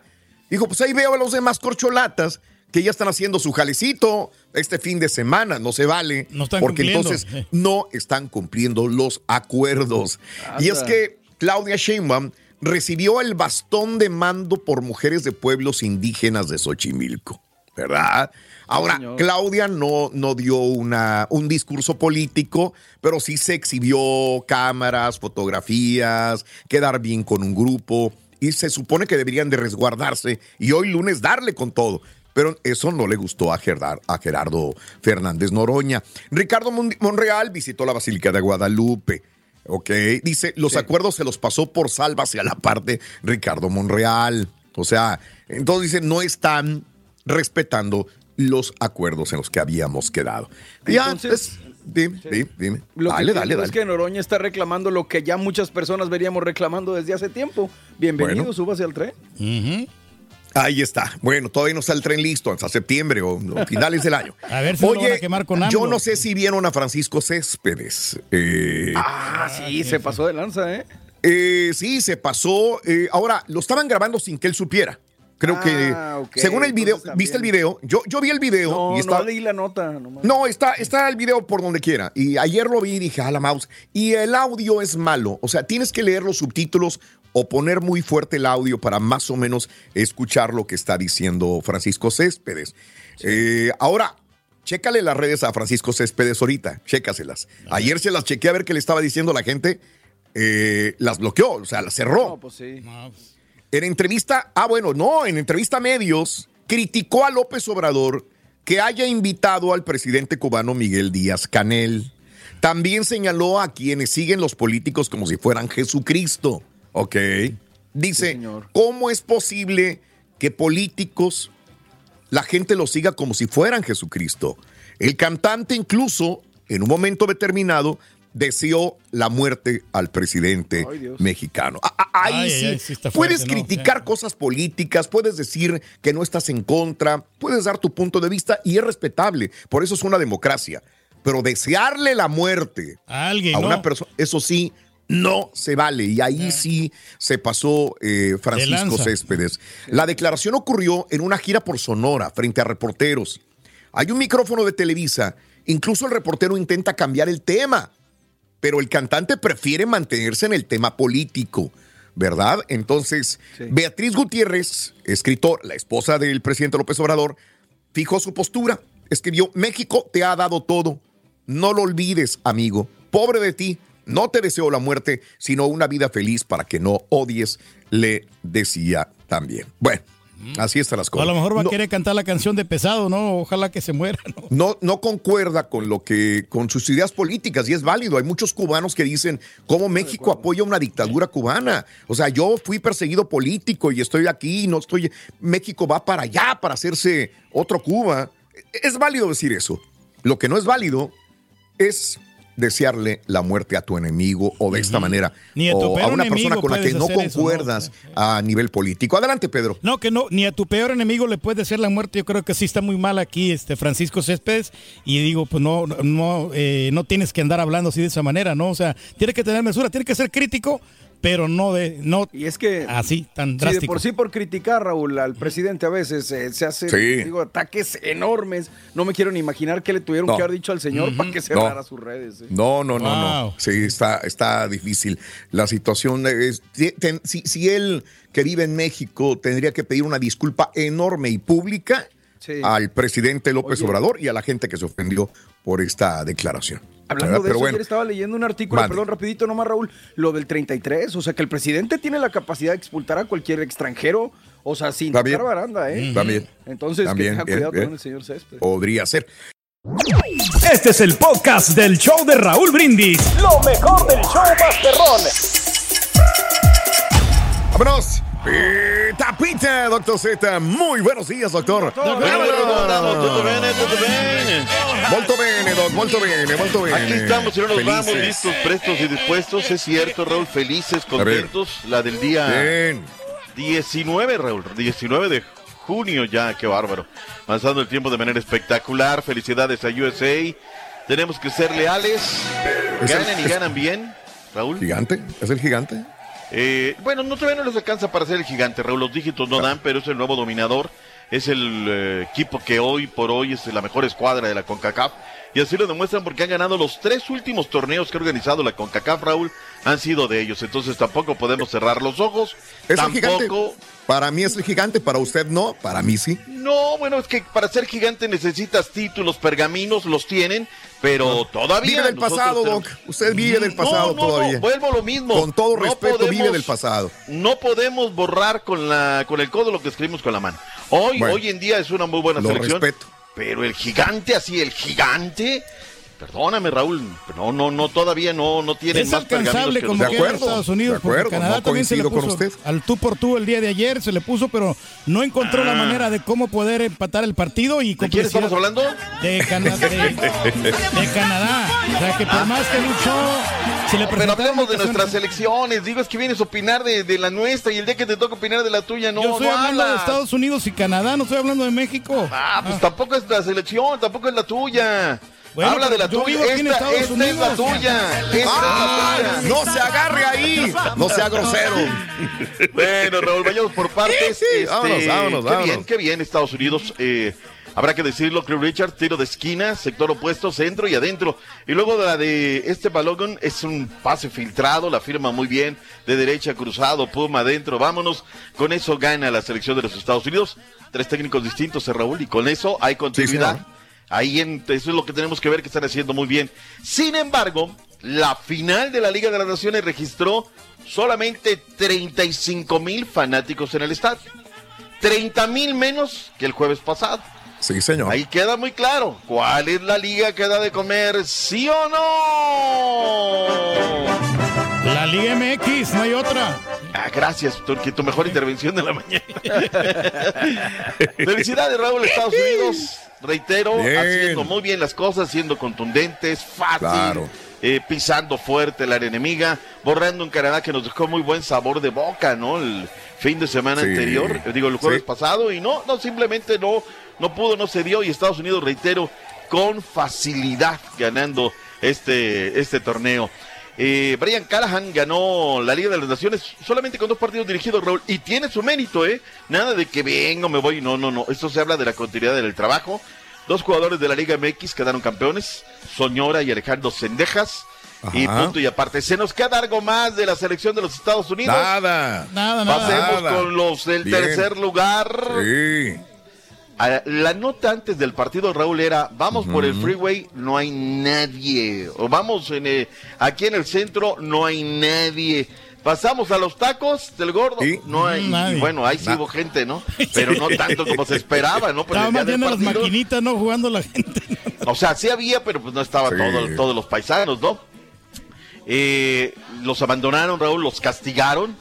Dijo, pues ahí veo a los demás corcholatas que ya están haciendo su jalecito este fin de semana, no se vale, están porque cumpliendo. entonces no están cumpliendo los acuerdos. Y es que Claudia Sheinbaum recibió el bastón de mando por mujeres de pueblos indígenas de Xochimilco, ¿verdad? Ahora, señor. Claudia no, no dio una, un discurso político, pero sí se exhibió cámaras, fotografías, quedar bien con un grupo y se supone que deberían de resguardarse y hoy lunes darle con todo. Pero eso no le gustó a, Gerard- a Gerardo Fernández Noroña. Ricardo Mon- Monreal visitó la Basílica de Guadalupe. Ok, dice, los acuerdos se los pasó por salva hacia la parte Ricardo Monreal. O sea, entonces dice, no están respetando los acuerdos en los que habíamos quedado. Ya, Entonces, pues, dime, dime, dime. Lo Dale, que dale, dale. es que Noroña está reclamando lo que ya muchas personas veríamos reclamando desde hace tiempo. Bienvenido, Bueno. súbase al tren. Ahí está. Bueno, todavía no está el tren listo hasta septiembre o, finales del año. A ver si no lo van a quemar con yo no sé si vieron a Francisco Céspedes. Eh, Ah, sí, se pasó de lanza, ¿eh? eh, sí, se pasó. eh, ahora, lo estaban grabando sin que él supiera. Creo que, Ah, ok, según el video, entonces ¿viste el video? Yo, yo vi el video No, y está, no leí la nota. nomás. no, está, está el video por donde quiera. Y ayer lo vi y dije, a la mouse. Y el audio es malo. O sea, tienes que leer los subtítulos o poner muy fuerte el audio para más o menos escuchar lo que está diciendo Francisco Céspedes. Eh, ahora, chécale las redes a Francisco Céspedes ahorita. Chécaselas. Ayer se las chequé a ver qué le estaba diciendo la gente. Eh, las bloqueó, o sea, las cerró. No, pues sí. En entrevista, ah, bueno, no, en entrevista a medios, criticó a López Obrador que haya invitado al presidente cubano Miguel Díaz Canel. También señaló a quienes siguen los políticos como si fueran Jesucristo. Ok. Dice, ¿cómo es posible que políticos, la gente los siga como si fueran Jesucristo? El cantante incluso, en un momento determinado, deseó la muerte al presidente Ay, mexicano. A- Ahí Ay, sí, ay, sí está puedes fuerte, ¿no? criticar cosas políticas, puedes decir que no estás en contra, puedes dar tu punto de vista y es respetable. Por eso es una democracia. Pero desearle la muerte A alguien, a ¿no? una persona, eso sí, no se vale. Y ahí sí se pasó eh, Francisco. Céspedes. La declaración ocurrió en una gira por Sonora frente a reporteros. Hay un micrófono de Televisa. Incluso el reportero intenta cambiar el tema, pero el cantante prefiere mantenerse en el tema político. ¿Verdad? Entonces, Beatriz Gutiérrez, escritor, la esposa del presidente López Obrador, fijó su postura. Escribió, México te ha dado todo. No lo olvides, amigo. Pobre de ti. No te deseo la muerte, sino una vida feliz para que no odies, le decía también. Bueno, así están las O a cosas. lo mejor va a No- querer cantar la canción de pesado, ¿no? Ojalá que se muera, ¿no? no, no concuerda con lo que, con sus ideas políticas y es válido. Hay muchos cubanos que dicen cómo México apoya una dictadura cubana. O sea, yo fui perseguido político y estoy aquí, no estoy. México va para allá para hacerse otro Cuba. Es válido decir eso. Lo que no es válido es desearle la muerte a tu enemigo o de esta manera Ni a tu o a peor una persona con la que no hacer eso, ¿no? concuerdas a nivel político. Adelante, Pedro. No, que no, ni a tu peor enemigo le puedes decir la muerte. Yo creo que sí está muy mal aquí este Francisco Céspedes. Y digo, pues no, no, eh, no tienes que andar hablando así de esa manera, ¿no? O sea, tienes que tener mesura, tienes que ser crítico, pero no de, no y es que así tan Sí, de drástico. por sí por criticar, Raúl, al presidente a veces eh, se hace Sí. digo, ataques enormes. No me quiero ni imaginar qué le tuvieron No. que haber dicho al señor para que cerrara sus redes. eh. No, no, no, Wow. no. Sí, está, está difícil. La situación es. ten- si, si él, que vive en México, tendría que pedir una disculpa enorme y pública Sí. al presidente López Oye. Obrador y a la gente que se ofendió por esta declaración. Hablando ¿Verdad? de Pero eso, bueno, ayer estaba leyendo un artículo, Mande. perdón, rapidito nomás, Raúl, lo del 33, o sea, que el presidente tiene la capacidad de expulsar a cualquier extranjero, o sea, sin tocar bien. baranda, ¿eh? También. Entonces, También, que tenga cuidado con el señor Céspedes. podría ser. Este es el podcast del show de Raúl Brindis. Lo mejor del show Masterrón. ¡Vámonos! Pita, pita, doctor Z. Muy buenos días, doctor. Molto bene, doc, molto bene, molto bene. Aquí estamos y no nos Felices. vamos, listos, prestos y dispuestos. Es cierto, Raúl, felices, contentos. La del día Bien. 19, Raúl, 19 de junio ya, qué bárbaro. Avanzando el tiempo de manera espectacular. Felicidades a USA. Tenemos que ser leales. El- Ganan y ganan bien, Raúl. ¿Gigante? ¿Es el gigante? Eh, bueno, no todavía no les alcanza para ser el gigante, Raúl. Los dígitos no dan, pero es el nuevo dominador. Es el eh, equipo que hoy por hoy es la mejor escuadra de la CONCACAF. Y así lo demuestran porque han ganado los tres últimos torneos que ha organizado la CONCACAF, Raúl. Han sido de ellos. Entonces tampoco podemos cerrar los ojos. Es tampoco. Para mí es el gigante, para usted no, para mí sí. No, bueno, es que para ser gigante necesitas títulos, pergaminos, los tienen, pero todavía. Vive del pasado, Doc. Usted vive del pasado No, no, no, todavía. vuelvo a lo mismo. Con todo respeto, vive del pasado. No podemos borrar con la con el codo lo que escribimos con la mano. Hoy, Bueno, hoy en día es una muy buena lo selección. respeto. Pero el gigante, así, el gigante. Perdóname, Raúl. No, no, no, todavía no, no tienen Es más alcanzable que como nosotros. quiera Estados Unidos, de porque acuerdo, Canadá no también se le puso con usted. al tú por tú el día de ayer, se le puso, pero no encontró la Ah. manera de cómo poder empatar el partido y ¿De quién estamos hablando? De, Cana- de, de Canadá. O sea que por más que luchó, se le Pero hablemos de nuestras selecciones. Digo, es que vienes a opinar de, de la nuestra y el día que te toca opinar de la tuya, no, Yo estoy no hablando de hablas. Estados Unidos y Canadá, no estoy hablando de México. Ah, pues tampoco es la selección, tampoco es la tuya. Bueno, Habla de la tuya. Esta, esta es la tuya. Esta es Ah, la tuya. no se agarre ahí, no sea grosero. Bueno, Raúl, vayamos por partes. Sí, sí, Este, vámonos, vámonos, qué vámonos. bien, qué bien Estados Unidos. eh, habrá que decirlo, Chris Richard, tiro de esquina, sector opuesto, centro y adentro. Y luego de la de este Balogun es un pase filtrado, la firma muy bien, de derecha cruzado, puma adentro, vámonos. Con eso gana la selección de los Estados Unidos. Tres técnicos distintos, eh, Raúl, y con eso hay continuidad. Ahí en- eso es lo que tenemos que ver que están haciendo muy bien. Sin embargo, la final de la Liga de las Naciones registró solamente 35 mil fanáticos en el estadio. 30 mil menos que el jueves pasado. Sí, señor. Ahí queda muy claro cuál es la liga que da de comer, sí o no. La Liga MX, no hay otra. Ah, gracias, Turki, tu mejor intervención de la mañana. Felicidades, Raúl, Estados Unidos. Reitero, Bien. haciendo muy bien las cosas, siendo contundentes, fácil, Claro. eh, pisando fuerte la enemiga, borrando un Canadá que nos dejó muy buen sabor de boca, ¿no? El fin de semana Sí. anterior, eh, digo, el jueves Sí. pasado, y no, no, simplemente no, no pudo, no se dio, y Estados Unidos, reitero, con facilidad ganando este, este torneo. Eh, Brian Callahan ganó la Liga de las Naciones solamente con dos partidos dirigidos, Raúl, y tiene su mérito, ¿eh? Nada de que vengo, me voy, no, no, no. Esto se habla de la continuidad del trabajo. Dos jugadores de la Liga MX quedaron campeones, Soñora y Alejandro Sendejas. Y punto y aparte, ¿se nos queda algo más de la selección de los Estados Unidos? Nada. Nada, nada. Pasemos Nada. con los del Bien. tercer lugar. Sí. La nota antes del partido, Raúl, era, vamos por el freeway, no hay nadie. O vamos en el- aquí en el centro, no hay nadie. Pasamos a los tacos del gordo, no hay. Nadie. Bueno, ahí sí hubo gente, ¿no? Pero no tanto como se esperaba, ¿no? Por Estaba más viendo las maquinitas, ¿no? Jugando la gente. O sea, sí había, pero pues no estaba Sí. todo, todos los paisanos, ¿no? Eh, los abandonaron, Raúl, los castigaron.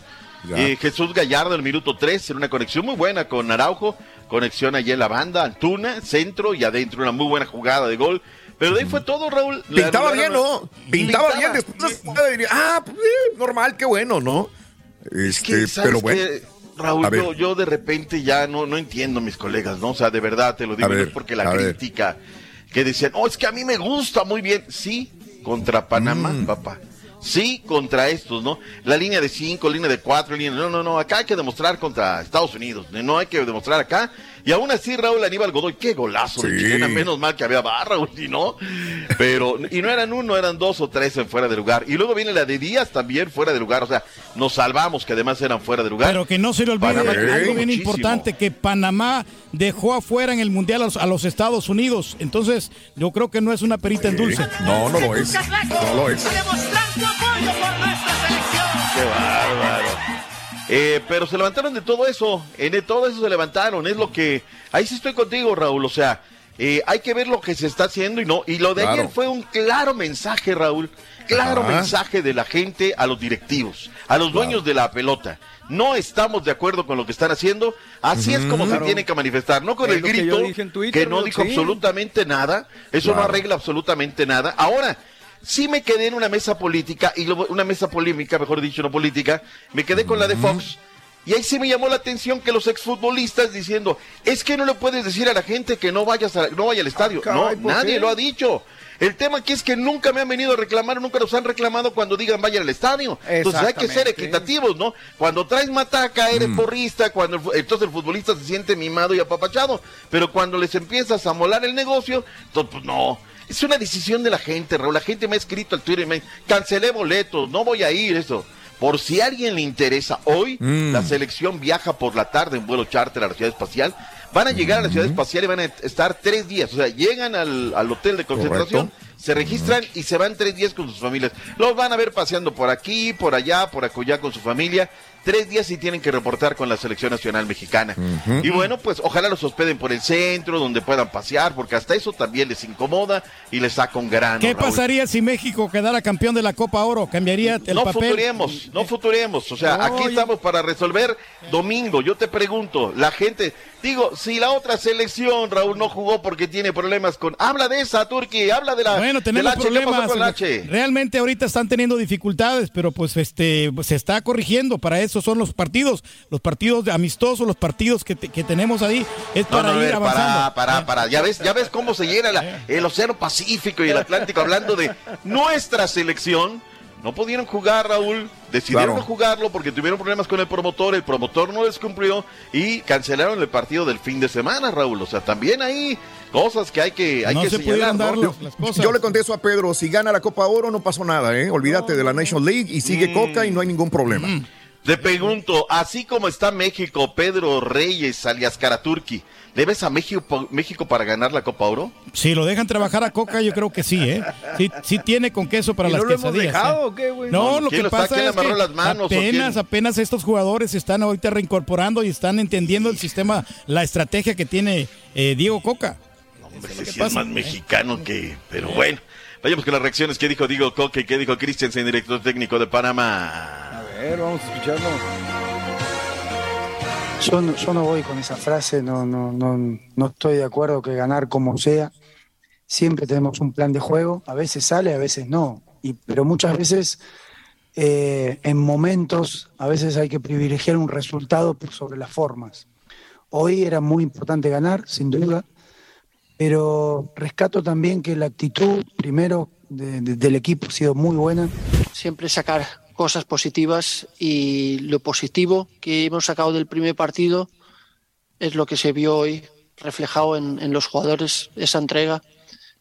Eh, Jesús Gallardo, el minuto 3, en una conexión muy buena con Araujo. Conexión allí en la banda, Antuna, centro y adentro, una muy buena jugada de gol. Pero de ahí fue todo, Raúl. Pintaba bien, ¿no? Pintaba Pintaba. bien. Después ah, pues, normal, qué bueno, ¿no? Es Este, que, ¿sabes pero bueno. qué, Raúl, ver. yo, yo de repente ya no, no entiendo a mis colegas, ¿no? O sea, de verdad te lo digo, A no ver, es porque la ver. crítica que decían, oh, es que a mí me gusta muy bien. Sí, contra Panamá, Mm. papá. Sí, contra estos, ¿no? La línea de cinco, línea de cuatro, línea. No, no, no. Acá hay que demostrar contra Estados Unidos. No hay que demostrar acá. Y aún así, Raúl Aníbal Godoy, qué golazo de Sí. chilena. Menos mal que había barra, y no. Pero, y no eran uno, eran dos o tres en fuera de lugar. Y luego viene la de Díaz también fuera de lugar. O sea, nos salvamos que además eran fuera de lugar. Pero que no se le olvide Panamá algo bien muchísimo. importante, que Panamá dejó afuera en el Mundial a los, a los Estados Unidos. Entonces, yo creo que no es una perita en dulce. No, no lo es. No lo es. Qué bárbaro. Eh, pero se levantaron de todo eso, eh, de todo eso se levantaron, es lo que, ahí sí estoy contigo Raúl, o sea, eh, hay que ver lo que se está haciendo y no, y lo de Claro. ayer fue un claro mensaje Raúl, claro Ajá. mensaje de la gente a los directivos, a los dueños de la pelota. No estamos de acuerdo con lo que están haciendo, así es como se tiene que manifestar, no con Es el que grito en Twitter, que no dijo Sí. absolutamente nada, eso no arregla absolutamente nada. Ahora, sí me quedé en una mesa política, y lo- una mesa polémica, mejor dicho, no política, me quedé con la de Fox. Y ahí sí me llamó la atención que los exfutbolistas diciendo, es que no le puedes decir a la gente que no vayas a- no vaya al estadio. Ah, caray, no, ¿por nadie qué? lo ha dicho. El tema aquí es que nunca me han venido a reclamar, nunca nos han reclamado cuando digan vayan al estadio. Entonces hay que ser equitativos, ¿no? Cuando traes mataca, eres Mm. porrista, cuando el entonces el futbolista se siente mimado y apapachado. Pero cuando les empiezas a molar el negocio, entonces pues no. Es una decisión de la gente, Raúl. La gente me ha escrito al Twitter y me cancelé boletos, no voy a ir, eso. Por si a alguien le interesa, hoy Mm. la selección viaja por la tarde en vuelo charter a la ciudad espacial. Van a llegar a la ciudad espacial y van a estar tres días. O sea, llegan al, al hotel de concentración, Correcto. se registran y se van tres días con sus familias. Los van a ver paseando por aquí, por allá, por acullá con su familia. Tres días y tienen que reportar con la selección nacional mexicana. Y bueno, pues ojalá los hospeden por el centro, donde puedan pasear, porque hasta eso también les incomoda y les saca un grano. ¿Qué Raúl. pasaría si México quedara campeón de la Copa Oro? ¿Cambiaría el no papel? futuremos, no futuremos. O sea, No, aquí yo- estamos para resolver domingo. Yo te pregunto, la gente, Digo, si la otra selección, Raúl, no jugó porque tiene problemas con... Habla de esa, Turki, habla de la... Bueno, tenemos H. ¿Qué pasó problemas. con el H? Realmente ahorita están teniendo dificultades, pero pues este se está corrigiendo. Para eso son los partidos, los partidos amistosos, los partidos que, te- que tenemos ahí es para no, ir ver, avanzando. para, para, para. Ya ves, ya ves cómo se llena la- el Océano Pacífico y el Atlántico hablando de nuestra selección. No pudieron jugar, Raúl. Decidieron Claro. no jugarlo porque tuvieron problemas con el promotor. El promotor no les cumplió y cancelaron el partido del fin de semana, Raúl. O sea, también hay cosas que hay que, hay que señalar, ¿no? Yo le contesto a Pedro, si gana la Copa Oro no pasó nada, ¿eh? Olvídate de la National League y sigue Mm. Coca y no hay ningún problema. Te pregunto, así como está México, Pedro Reyes, alias Karaturki, ¿le ves a México, México para ganar la Copa Oro? Si lo dejan trabajar a Coca, yo creo que sí, ¿eh? Sí, sí tiene con queso para ¿Y las no lo hemos quesadillas. dejado ¿eh? o qué, güey? No, No, lo ¿quién que pasa es que amarró las manos apenas, apenas estos jugadores están ahorita reincorporando y están entendiendo el sistema, la estrategia que tiene eh, Diego Coca. Hombre, ese sí es más mexicano que... Pero bueno, vayamos con las reacciones que dijo Diego Coque y que dijo Christensen, director técnico de Panamá. A ver, vamos a escucharlo. Yo no, yo no voy con esa frase, no, no, no, no estoy de acuerdo que ganar como sea. Siempre tenemos un plan de juego, a veces sale, a veces no. Y, pero muchas veces, eh, en momentos, a veces hay que privilegiar un resultado por sobre las formas. Hoy era muy importante ganar, sin duda, pero rescato también que la actitud, primero, de- de- del equipo ha sido muy buena. siempre sacar cosas positivas y lo positivo que hemos sacado del primer partido es lo que se vio hoy reflejado en, en los jugadores, esa entrega,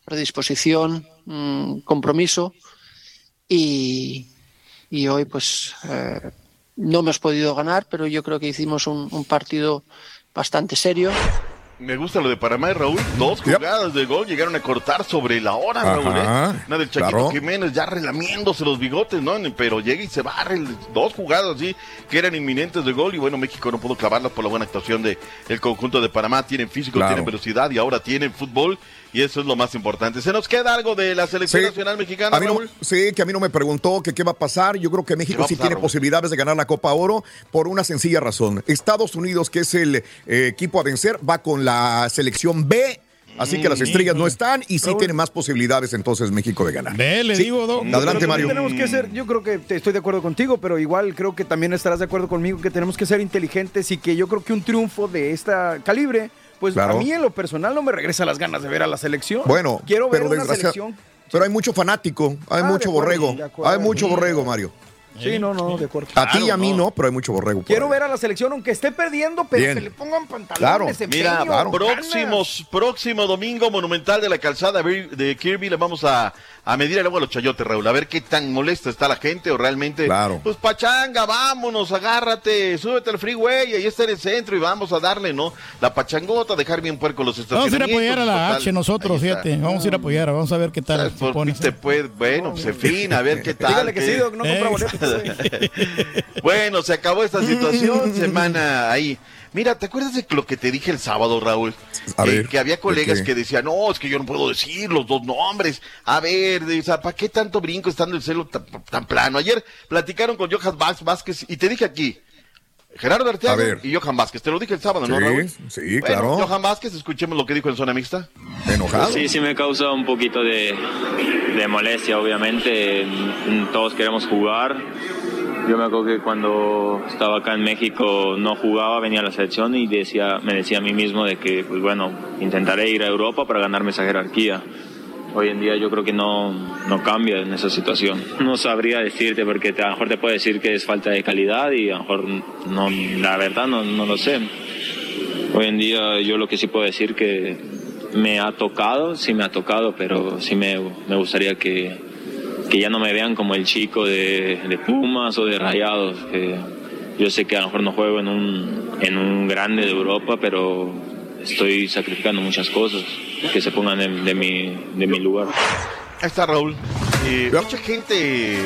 predisposición, mm, compromiso y, y hoy pues eh, no hemos podido ganar, pero yo creo que hicimos un, un partido bastante serio. Me gusta lo de Panamá y Raúl. Dos jugadas de gol llegaron a cortar sobre la hora, Ajá, Raúl. ¿eh? Una del Chaquito claro. Jiménez ya relamiéndose los bigotes, ¿no? Pero llega y se barre. Dos jugadas, sí, que eran inminentes de gol. Y bueno, México no pudo clavarlas por la buena actuación del el conjunto de Panamá. Tienen físico, Claro. tienen velocidad y ahora tienen fútbol. Y eso es lo más importante. ¿Se nos queda algo de la selección Sí. nacional mexicana, A mí no- Raúl? sí, que a mí no me preguntó que qué va a pasar. Yo creo que México sí pasar, tiene Raúl? posibilidades de ganar la Copa Oro por una sencilla razón. Estados Unidos, que es el eh, equipo a vencer, va con la selección B. Así que las Mm. estrellas no están y sí Raúl. tiene más posibilidades entonces México de ganar. Ve, le Sí. digo, Doc. Adelante, Mario. Tenemos que ser, yo creo que te- estoy de acuerdo contigo, pero igual creo que también estarás de acuerdo conmigo que tenemos que ser inteligentes y que yo creo que un triunfo de esta calibre, pues Claro. a mí en lo personal no me regresa las ganas de ver a la selección. Bueno, quiero ver pero una desgracia- selección. Pero hay mucho fanático, hay Ah, mucho acuerdo, borrego. acuerdo. Hay mucho Sí. borrego, Mario. Sí, no, no, de acuerdo. A ti y a mí no, pero hay mucho borrego. Quiero ahí. ver a la selección, aunque esté perdiendo, pero Bien. que le pongan pantalones, Claro. empeño, Mira, ganas. próximos, próximo domingo monumental de la calzada de Kirby le vamos a, a medir el agua a los chayotes, Raúl, a ver qué tan molesta está la gente o realmente. Claro. Pues pachanga, vámonos, agárrate, súbete al freeway, ahí está en el centro y vamos a darle, ¿no? La pachangota, dejar bien puerco los Vamos a ir a estacionamientos. apoyar a la total, H nosotros, ahí está. fíjate. Vamos a ir a apoyar, vamos a ver qué tal ¿Sabes se por pone. qué te puede? Bueno, pues en fin, a ver qué tal. Dígale que sí, Doc, no compra boletos. Bueno, se acabó esta situación, semana ahí. Mira, ¿te acuerdas de lo que te dije el sábado, Raúl? A Eh, ver, que había colegas que decían, no, es que yo no puedo decir los dos nombres. A ver, de- o sea, ¿para qué tanto brinco estando el celo tan, tan plano? Ayer platicaron con Johan Vázquez y te dije aquí, Gerardo Arteaga y Johan Vázquez. Te lo dije el sábado, ¿no, Sí, Raúl? sí, Bueno, claro. Johan Vázquez, escuchemos lo que dijo en zona mixta. Enojado. Sí, sí me causa un poquito de, de molestia, obviamente. Todos queremos jugar. Yo me acuerdo que cuando estaba acá en México no jugaba, venía a la selección y decía, me decía a mí mismo de que, pues bueno, intentaré ir a Europa para ganarme esa jerarquía. Hoy en día yo creo que no, no cambia en esa situación. No sabría decirte porque a lo mejor te puedo decir que es falta de calidad y a lo mejor no, la verdad no, no lo sé. Hoy en día yo lo que sí puedo decir que me ha tocado, sí me ha tocado, pero sí me, me gustaría que, que ya no me vean como el chico de, Pumas o de Rayados. que yo sé que a lo mejor no juego en un, en un grande de Europa, pero estoy sacrificando muchas cosas que se pongan de mi, de mi lugar. Ahí está Raúl. Eh, mucha gente,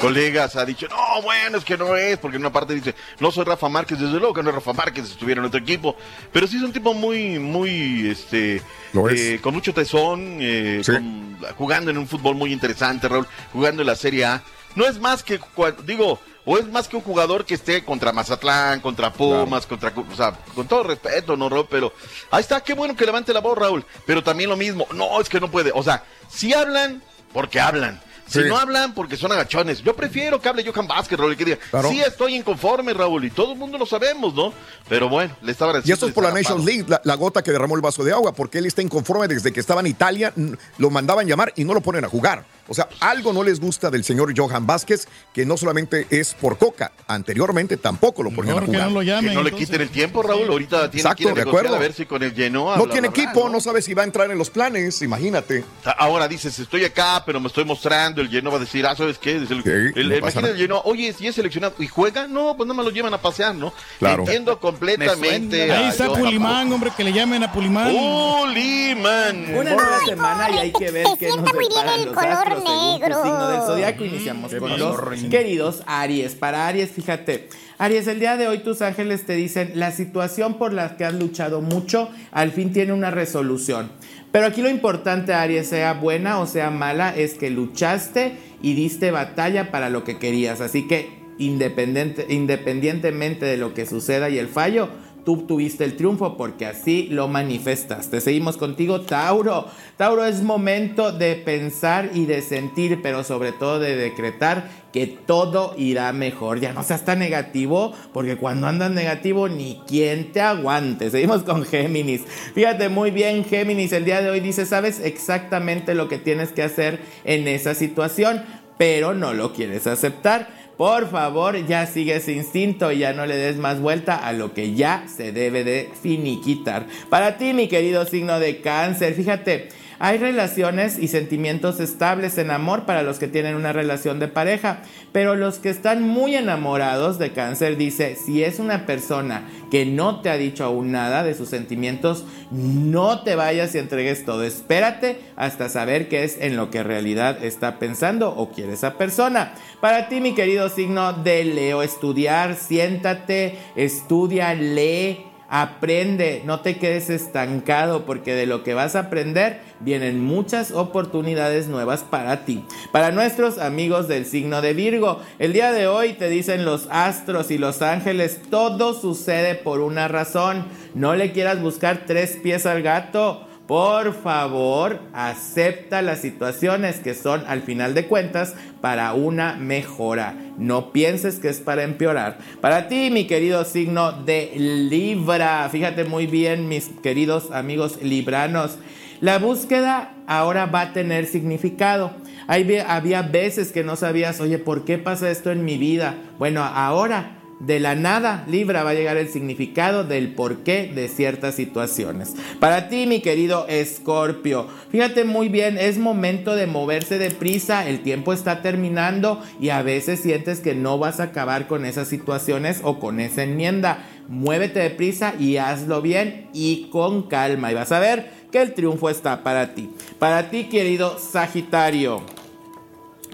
colegas, ha dicho, no, bueno, es que no es, porque en una parte dice, no soy Rafa Márquez, desde luego que no es Rafa Márquez, estuviera en otro equipo, pero sí es un tipo muy, muy, este, Lo eh, con mucho tesón, eh, Sí. con- jugando en un fútbol muy interesante, Raúl, jugando en la Serie A. No es más que, digo, o es más que un jugador que esté contra Mazatlán, contra Pumas, contra, o sea, con todo respeto, no, Raúl, pero ahí está, qué bueno que levante la voz, Raúl, pero también lo mismo, no, es que no puede, o sea, si hablan, porque hablan. Si Sí. no hablan, porque son agachones. Yo prefiero que hable Johan Vázquez, Raúl, y que diga, Claro. sí estoy inconforme, Raúl, y todo el mundo lo sabemos, ¿no? Pero bueno, le estaba Y esto es por la Nations League, la, la gota que derramó el vaso de agua, porque él está inconforme desde que estaba en Italia, lo mandaban llamar y no lo ponen a jugar. O sea, algo no les gusta del señor Johan Vázquez, que no solamente es por coca, anteriormente tampoco lo ponían a jugar. Que no le quiten el tiempo, Raúl. Ahorita tiene Exacto, que ir a de acuerdo. a ver si con el Genoa. No bla, tiene bla, bla, equipo, ¿no? no sabe si va a entrar en los planes, imagínate. Ahora dices, estoy acá, pero me estoy mostrando. El Genoa va a decir, ah, ¿sabes qué? Dice el, no Genoa, oye, si es seleccionado y juega, no, pues no me lo llevan a pasear, ¿no? Claro. Entiendo completamente. Ahí está Pulimán, hombre, que le llamen a Pulimán. Pulimán. Una nueva semana y hay que ver qué nos muy bien deparan el los según tu signo del zodiaco. Iniciamos con los Rin? queridos Aries. Para Aries, fíjate, Aries, el día de hoy tus ángeles te dicen la situación por la que has luchado mucho al fin tiene una resolución. Pero aquí lo importante, Aries, sea buena o sea mala, es que luchaste y diste batalla para lo que querías. Así que independiente, independientemente de lo que suceda y el fallo, tú tuviste el triunfo porque así lo manifestaste. Seguimos contigo, Tauro. Tauro es momento de pensar y de sentir, pero sobre todo de decretar que todo irá mejor. Ya no seas tan negativo, porque cuando andas negativo ni quien te aguante. Seguimos con Géminis. Fíjate muy bien, Géminis, el día de hoy dice, sabes exactamente lo que tienes que hacer en esa situación, pero no lo quieres aceptar. Por favor, ya sigue ese instinto y ya no le des más vuelta a lo que ya se debe de finiquitar. Para ti, mi querido signo de cáncer, fíjate, hay relaciones y sentimientos estables en amor para los que tienen una relación de pareja, pero los que están muy enamorados de cáncer dice, si es una persona que no te ha dicho aún nada de sus sentimientos, no te vayas y entregues todo, espérate hasta saber qué es en lo que en realidad está pensando o quiere esa persona. Para ti, mi querido signo de Leo, estudiar, siéntate, estudia, lee. Aprende, no te quedes estancado porque de lo que vas a aprender vienen muchas oportunidades nuevas para ti. Para nuestros amigos del signo de Virgo, el día de hoy te dicen los astros y los ángeles, todo sucede por una razón. No le quieras buscar tres pies al gato. Por favor, acepta las situaciones que son al final de cuentas para una mejora. No pienses que es para empeorar. Para ti, mi querido signo de Libra, fíjate muy bien, mis queridos amigos libranos. La búsqueda ahora va a tener significado. Había veces que no sabías, oye, ¿por qué pasa esto en mi vida? Bueno, ahora de la nada, Libra, va a llegar el significado del porqué de ciertas situaciones. Para ti, mi querido Escorpio, fíjate muy bien, es momento de moverse deprisa, el tiempo está terminando y a veces sientes que no vas a acabar con esas situaciones o con esa enmienda. Muévete deprisa y hazlo bien y con calma y vas a ver que el triunfo está para ti. Para ti, querido Sagitario.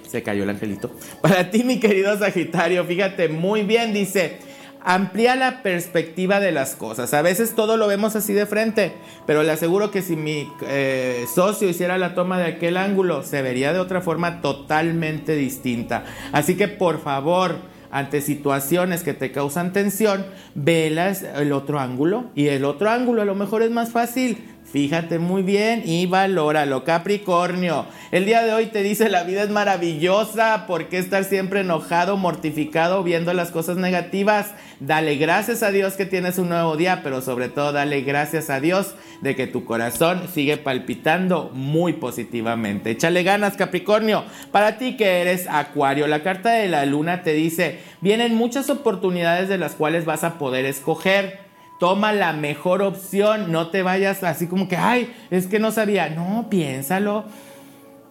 Se cayó el angelito. Para ti, mi querido Sagitario, fíjate muy bien, dice, amplía la perspectiva de las cosas. A veces todo lo vemos así de frente, pero le aseguro que si mi eh, socio hiciera la toma de aquel ángulo, se vería de otra forma totalmente distinta. Así que, por favor, ante situaciones que te causan tensión, velas el otro ángulo y el otro ángulo a lo mejor es más fácil. Fíjate muy bien y valóralo, Capricornio. El día de hoy te dice la vida es maravillosa. ¿Por qué estar siempre enojado, mortificado, viendo las cosas negativas? Dale gracias a Dios que tienes un nuevo día, pero sobre todo dale gracias a Dios de que tu corazón sigue palpitando muy positivamente. Échale ganas, Capricornio. Para ti que eres Acuario, la carta de la luna te dice, vienen muchas oportunidades de las cuales vas a poder escoger. Toma la mejor opción, no te vayas así como que, ay, es que no sabía. No, piénsalo,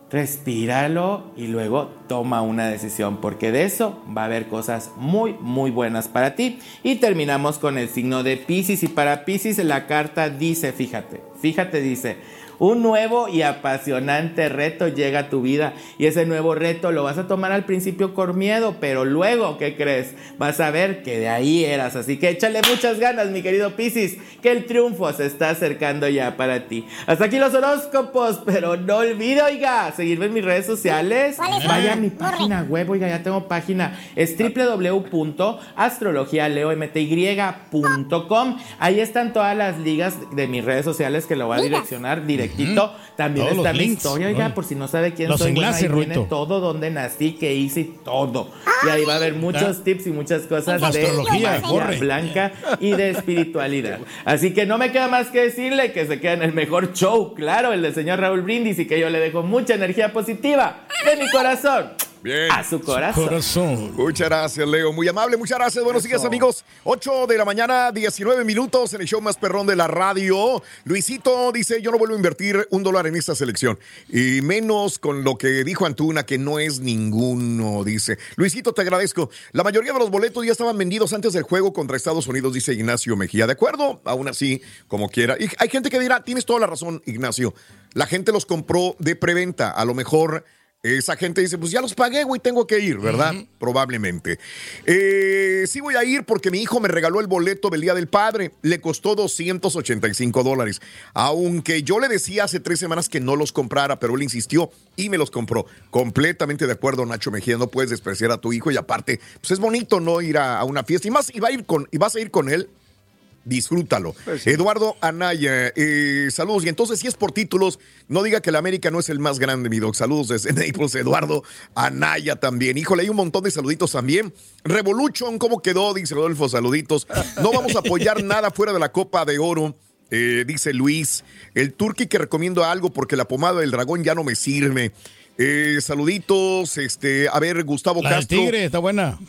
respíralo y luego toma una decisión, porque de eso va a haber cosas muy, muy buenas para ti. Y terminamos con el signo de Pisces. Y para Pisces la carta dice, fíjate, Fíjate, dice, un nuevo y apasionante reto llega a tu vida y ese nuevo reto lo vas a tomar al principio con miedo, pero luego, ¿qué crees? Vas a ver que de ahí eras. Así que échale muchas ganas, mi querido Piscis, que el triunfo se está acercando ya para ti. Hasta aquí los horóscopos, pero no olvide, oiga, seguirme en mis redes sociales. Vaya a mi página web, oiga, ya tengo página. Es www.astrologialeomty.com. Ahí están todas las ligas de mis redes sociales que lo voy a direccionar directito. También Todos está mi links. historia, oiga, Oye. por si no sabe quién Los soy. bueno, enlaces, ahí viene Ruito. todo donde nací, qué hice y todo. Y ahí va a haber muchos tips y muchas cosas La de astrología, corre. blanca y de espiritualidad. Así que no me queda más que decirle que se queda en el mejor show, claro, el del señor Raúl Brindis y que yo le dejo mucha energía positiva de mi corazón Bien. a su corazón. Muchas gracias, Leo. Muy amable, muchas gracias. Buenos días, amigos. 8 de la mañana, 19 minutos en el show más perrón de la radio. Luisito dice: Yo no vuelvo a invertir un dólar en esta selección. Y menos con lo que dijo Antuna, que no es ninguno, dice. Luisito, te agradezco. La mayoría de los boletos ya estaban vendidos antes del juego contra Estados Unidos, dice Ignacio Mejía. ¿De acuerdo? Aún así, como quiera. Y hay gente que dirá: Tienes toda la razón, Ignacio. La gente los compró de preventa. A lo mejor. Esa gente dice, pues ya los pagué, güey, tengo que ir, ¿verdad? Probablemente. Eh, sí voy a ir porque mi hijo me regaló el boleto del Día del Padre. Le costó 285 dólares. Aunque yo le decía hace tres semanas que no los comprara, pero él insistió y me los compró. Completamente de acuerdo, Nacho Mejía. No puedes despreciar a tu hijo y aparte, pues es bonito, ¿no? Ir a, a una fiesta. Y más, y, va a ir con, y vas a ir con él disfrútalo. Eduardo Anaya, eh, saludos. Y entonces, si es por títulos, no diga que el América no es el más grande, mi doc. Saludos desde Naples, Eduardo Anaya también. Híjole, hay un montón de saluditos también. Revolution, ¿cómo quedó? Dice Rodolfo, saluditos. No vamos a apoyar nada fuera de la Copa de Oro. eh, dice Luis, el turqui que recomiendo algo porque la pomada del dragón ya no me sirve. Eh, saluditos, este, a ver, Gustavo La Castro. tigre está buena.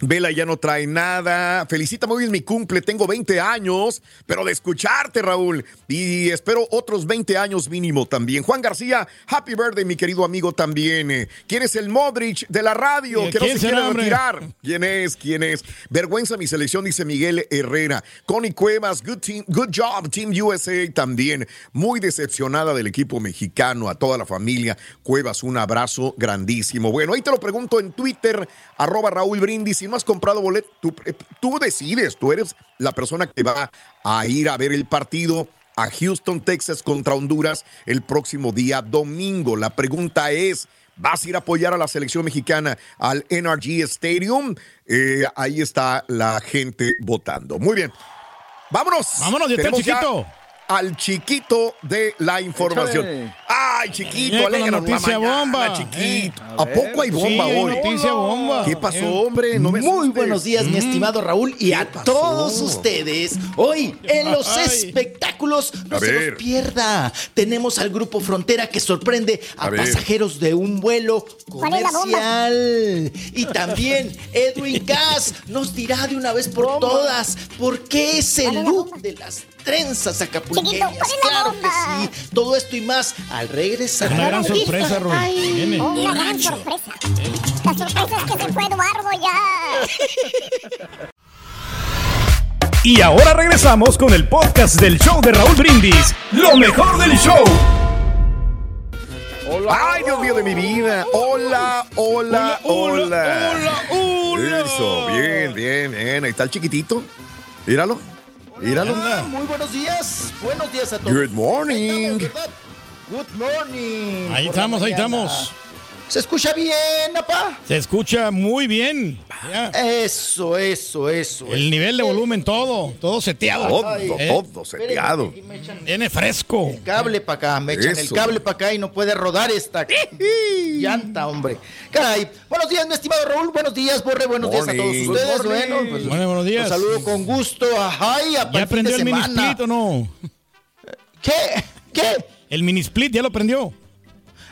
Vela ya no trae nada. Felicítame, hoy es mi cumple. Tengo 20 años, pero de escucharte, Raúl. Y espero otros 20 años mínimo también. Juan García, happy birthday, mi querido amigo también. Eh, ¿Quién es el Modric de la radio? Que no ¿quién se quiere hombre? retirar. ¿Quién es? ¿Quién es? Vergüenza mi selección, dice Miguel Herrera. Connie Cuevas, good, team, good job, Team USA también. Muy decepcionada del equipo mexicano, a toda la familia. Cuevas, un abrazo grandísimo. Bueno, ahí te lo pregunto en Twitter, arroba Raúl Brindis. Si no has comprado boleto, tú, eh, tú decides, tú eres la persona que va a ir a ver el partido a Houston, Texas contra Honduras el próximo día domingo. La pregunta es, ¿vas a ir a apoyar a la selección mexicana al NRG Stadium? Eh, ahí está la gente votando. Muy bien. Vámonos. Vámonos, ya chiquito. Al chiquito de la información. Échale. Ay, chiquito, con la alégranos la noticia mañana, bomba. chiquito. Eh, ¿A, poco hay bomba Sí, hoy? noticia bomba. ¿Qué pasó, hombre? No me Muy asustes. buenos días, mi Mm. estimado Raúl, y a pasó? todos ustedes. Hoy, en los Ay. espectáculos, no A se ver. los pierda. Tenemos al Grupo Frontera que sorprende a, pasajeros de un vuelo comercial. Y también Edwin Cass nos dirá de una vez por todas por qué es el look de las trenzas acapulqueñas. Chiquito, ¿cuál es la Claro que sí. Todo esto y más al regresar. Una gran sorpresa, Rol. Viene. Una gran sorpresa. La sorpresa es que se fue Eduardo ya. Y ahora regresamos con el podcast del show de Raúl Brindis. Lo mejor del show. Ay, Dios mío de mi vida. Hola, hola, hola. Hola, hola. Eso, bien, bien, bien. Ahí está el chiquitito. Míralo. Míralo. Ah, Muy buenos días. Buenos días a todos. Good morning. Good morning. Ahí estamos, ahí estamos. ¿Se escucha bien, papá? Se escucha muy bien. Ya. Eso, eso, eso. El nivel de volumen, todo, todo seteado. Todo, ¿Eh? todo seteado. Viene fresco. Cable para acá, me echan el cable para acá y no puede rodar esta llanta, hombre. Caray. Buenos días, mi estimado Raúl. Buenos días, Borre. Buenos días a todos ustedes. Bueno, pues, Bueno, buenos días. los saludo con gusto. A ¿Ya aprendió el mini split o no? ¿Qué? ¿Qué? El mini split ya lo aprendió.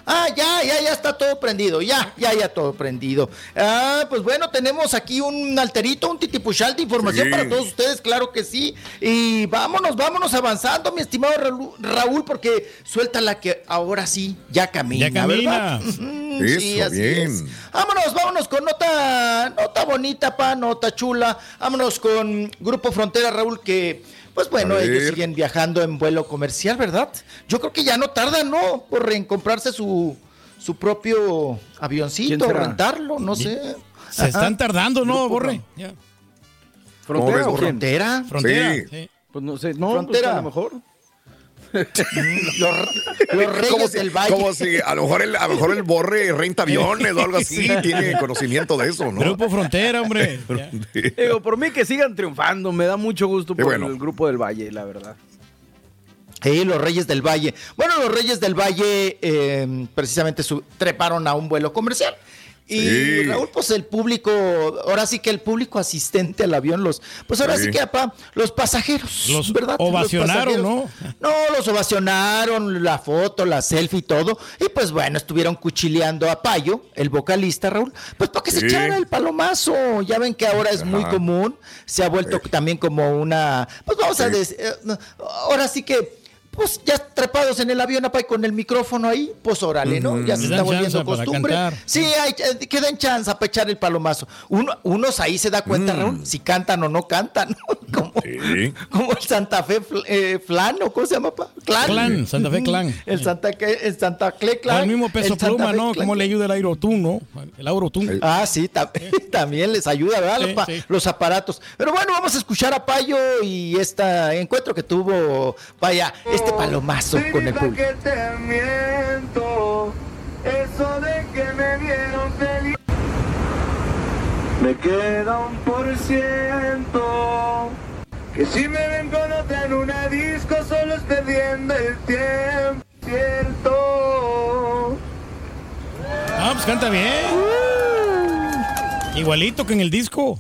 Ah, ya, ya, ya está todo prendido, ya, ya, ya todo prendido. Ah, pues bueno, tenemos aquí un alterito, un titipuchal de información Sí. para todos ustedes, claro que sí. Y vámonos, vámonos avanzando, mi estimado Raúl, porque suelta la que ahora sí ya camina. Ya camina. Eso, así bien. es. Vámonos, vámonos con nota, nota bonita, pa, nota chula. Vámonos con Grupo Frontera, Raúl, que, pues bueno, ellos siguen viajando en vuelo comercial, ¿verdad? Yo creo que ya no tardan, ¿no? Por en comprarse su, su propio ¿Quién avioncito, rentarlo, no sé. Se están tardando, ¿no, Borre? Ya. ¿Frontera o quién? ¿Frontera? Frontera. Sí. sí. Pues no sé, no, Frontera. pues a lo mejor. Los, los Reyes Como si, del Valle. como si a lo mejor el, a lo mejor el borre renta aviones o algo así, tiene conocimiento de eso, ¿no? Grupo Frontera, hombre. Digo, por mí que sigan triunfando, me da mucho gusto por bueno. el grupo del Valle, la verdad. Sí, los Reyes del Valle. Bueno, los Reyes del Valle eh, precisamente su- treparon a un vuelo comercial. Y Sí. Raúl, pues el público, ahora sí que el público asistente al avión, los, pues ahora sí, Sí. que, apá, los pasajeros, Los ¿verdad? ovacionaron, Los pasajeros. No, los ovacionaron, la foto, la selfie y todo. Y pues bueno, estuvieron cuchileando a Payo, el vocalista, Raúl, pues para que se echara el palomazo. Ya ven que ahora es muy común, se ha vuelto también como una, pues vamos a decir, eh, no, ahora sí que, pues ya trepados en el avión, apa, y con el micrófono ahí, pues órale, ¿no? Ya se está volviendo costumbre. Sí, hay, eh, quedan chance para echar el palomazo. Uno, unos ahí se da cuenta, Raúl, si cantan o no cantan. Como, Sí. como el Santa Fe eh, Flan, ¿o cómo se llama? pa? Clan. Clan, Santa Fe Clan. El Santa, que- el Santa O Clan. el mismo peso el pluma, ¿no? Clan. ¿Cómo le ayuda el Aerotune, no? El Aerotune. Ah, sí, tam- también les ayuda, ¿verdad? Sí, Pa- sí. Los aparatos. Pero bueno, vamos a escuchar a Payo y este encuentro que tuvo, vaya, este palomazo con el público. te miento, eso de que me vieron feliz. Me queda un por ciento. Que si me ven con otra en una disco, solo estoy viendo el tiempo. Cierto. Ah, pues canta bien. Igualito que en el disco.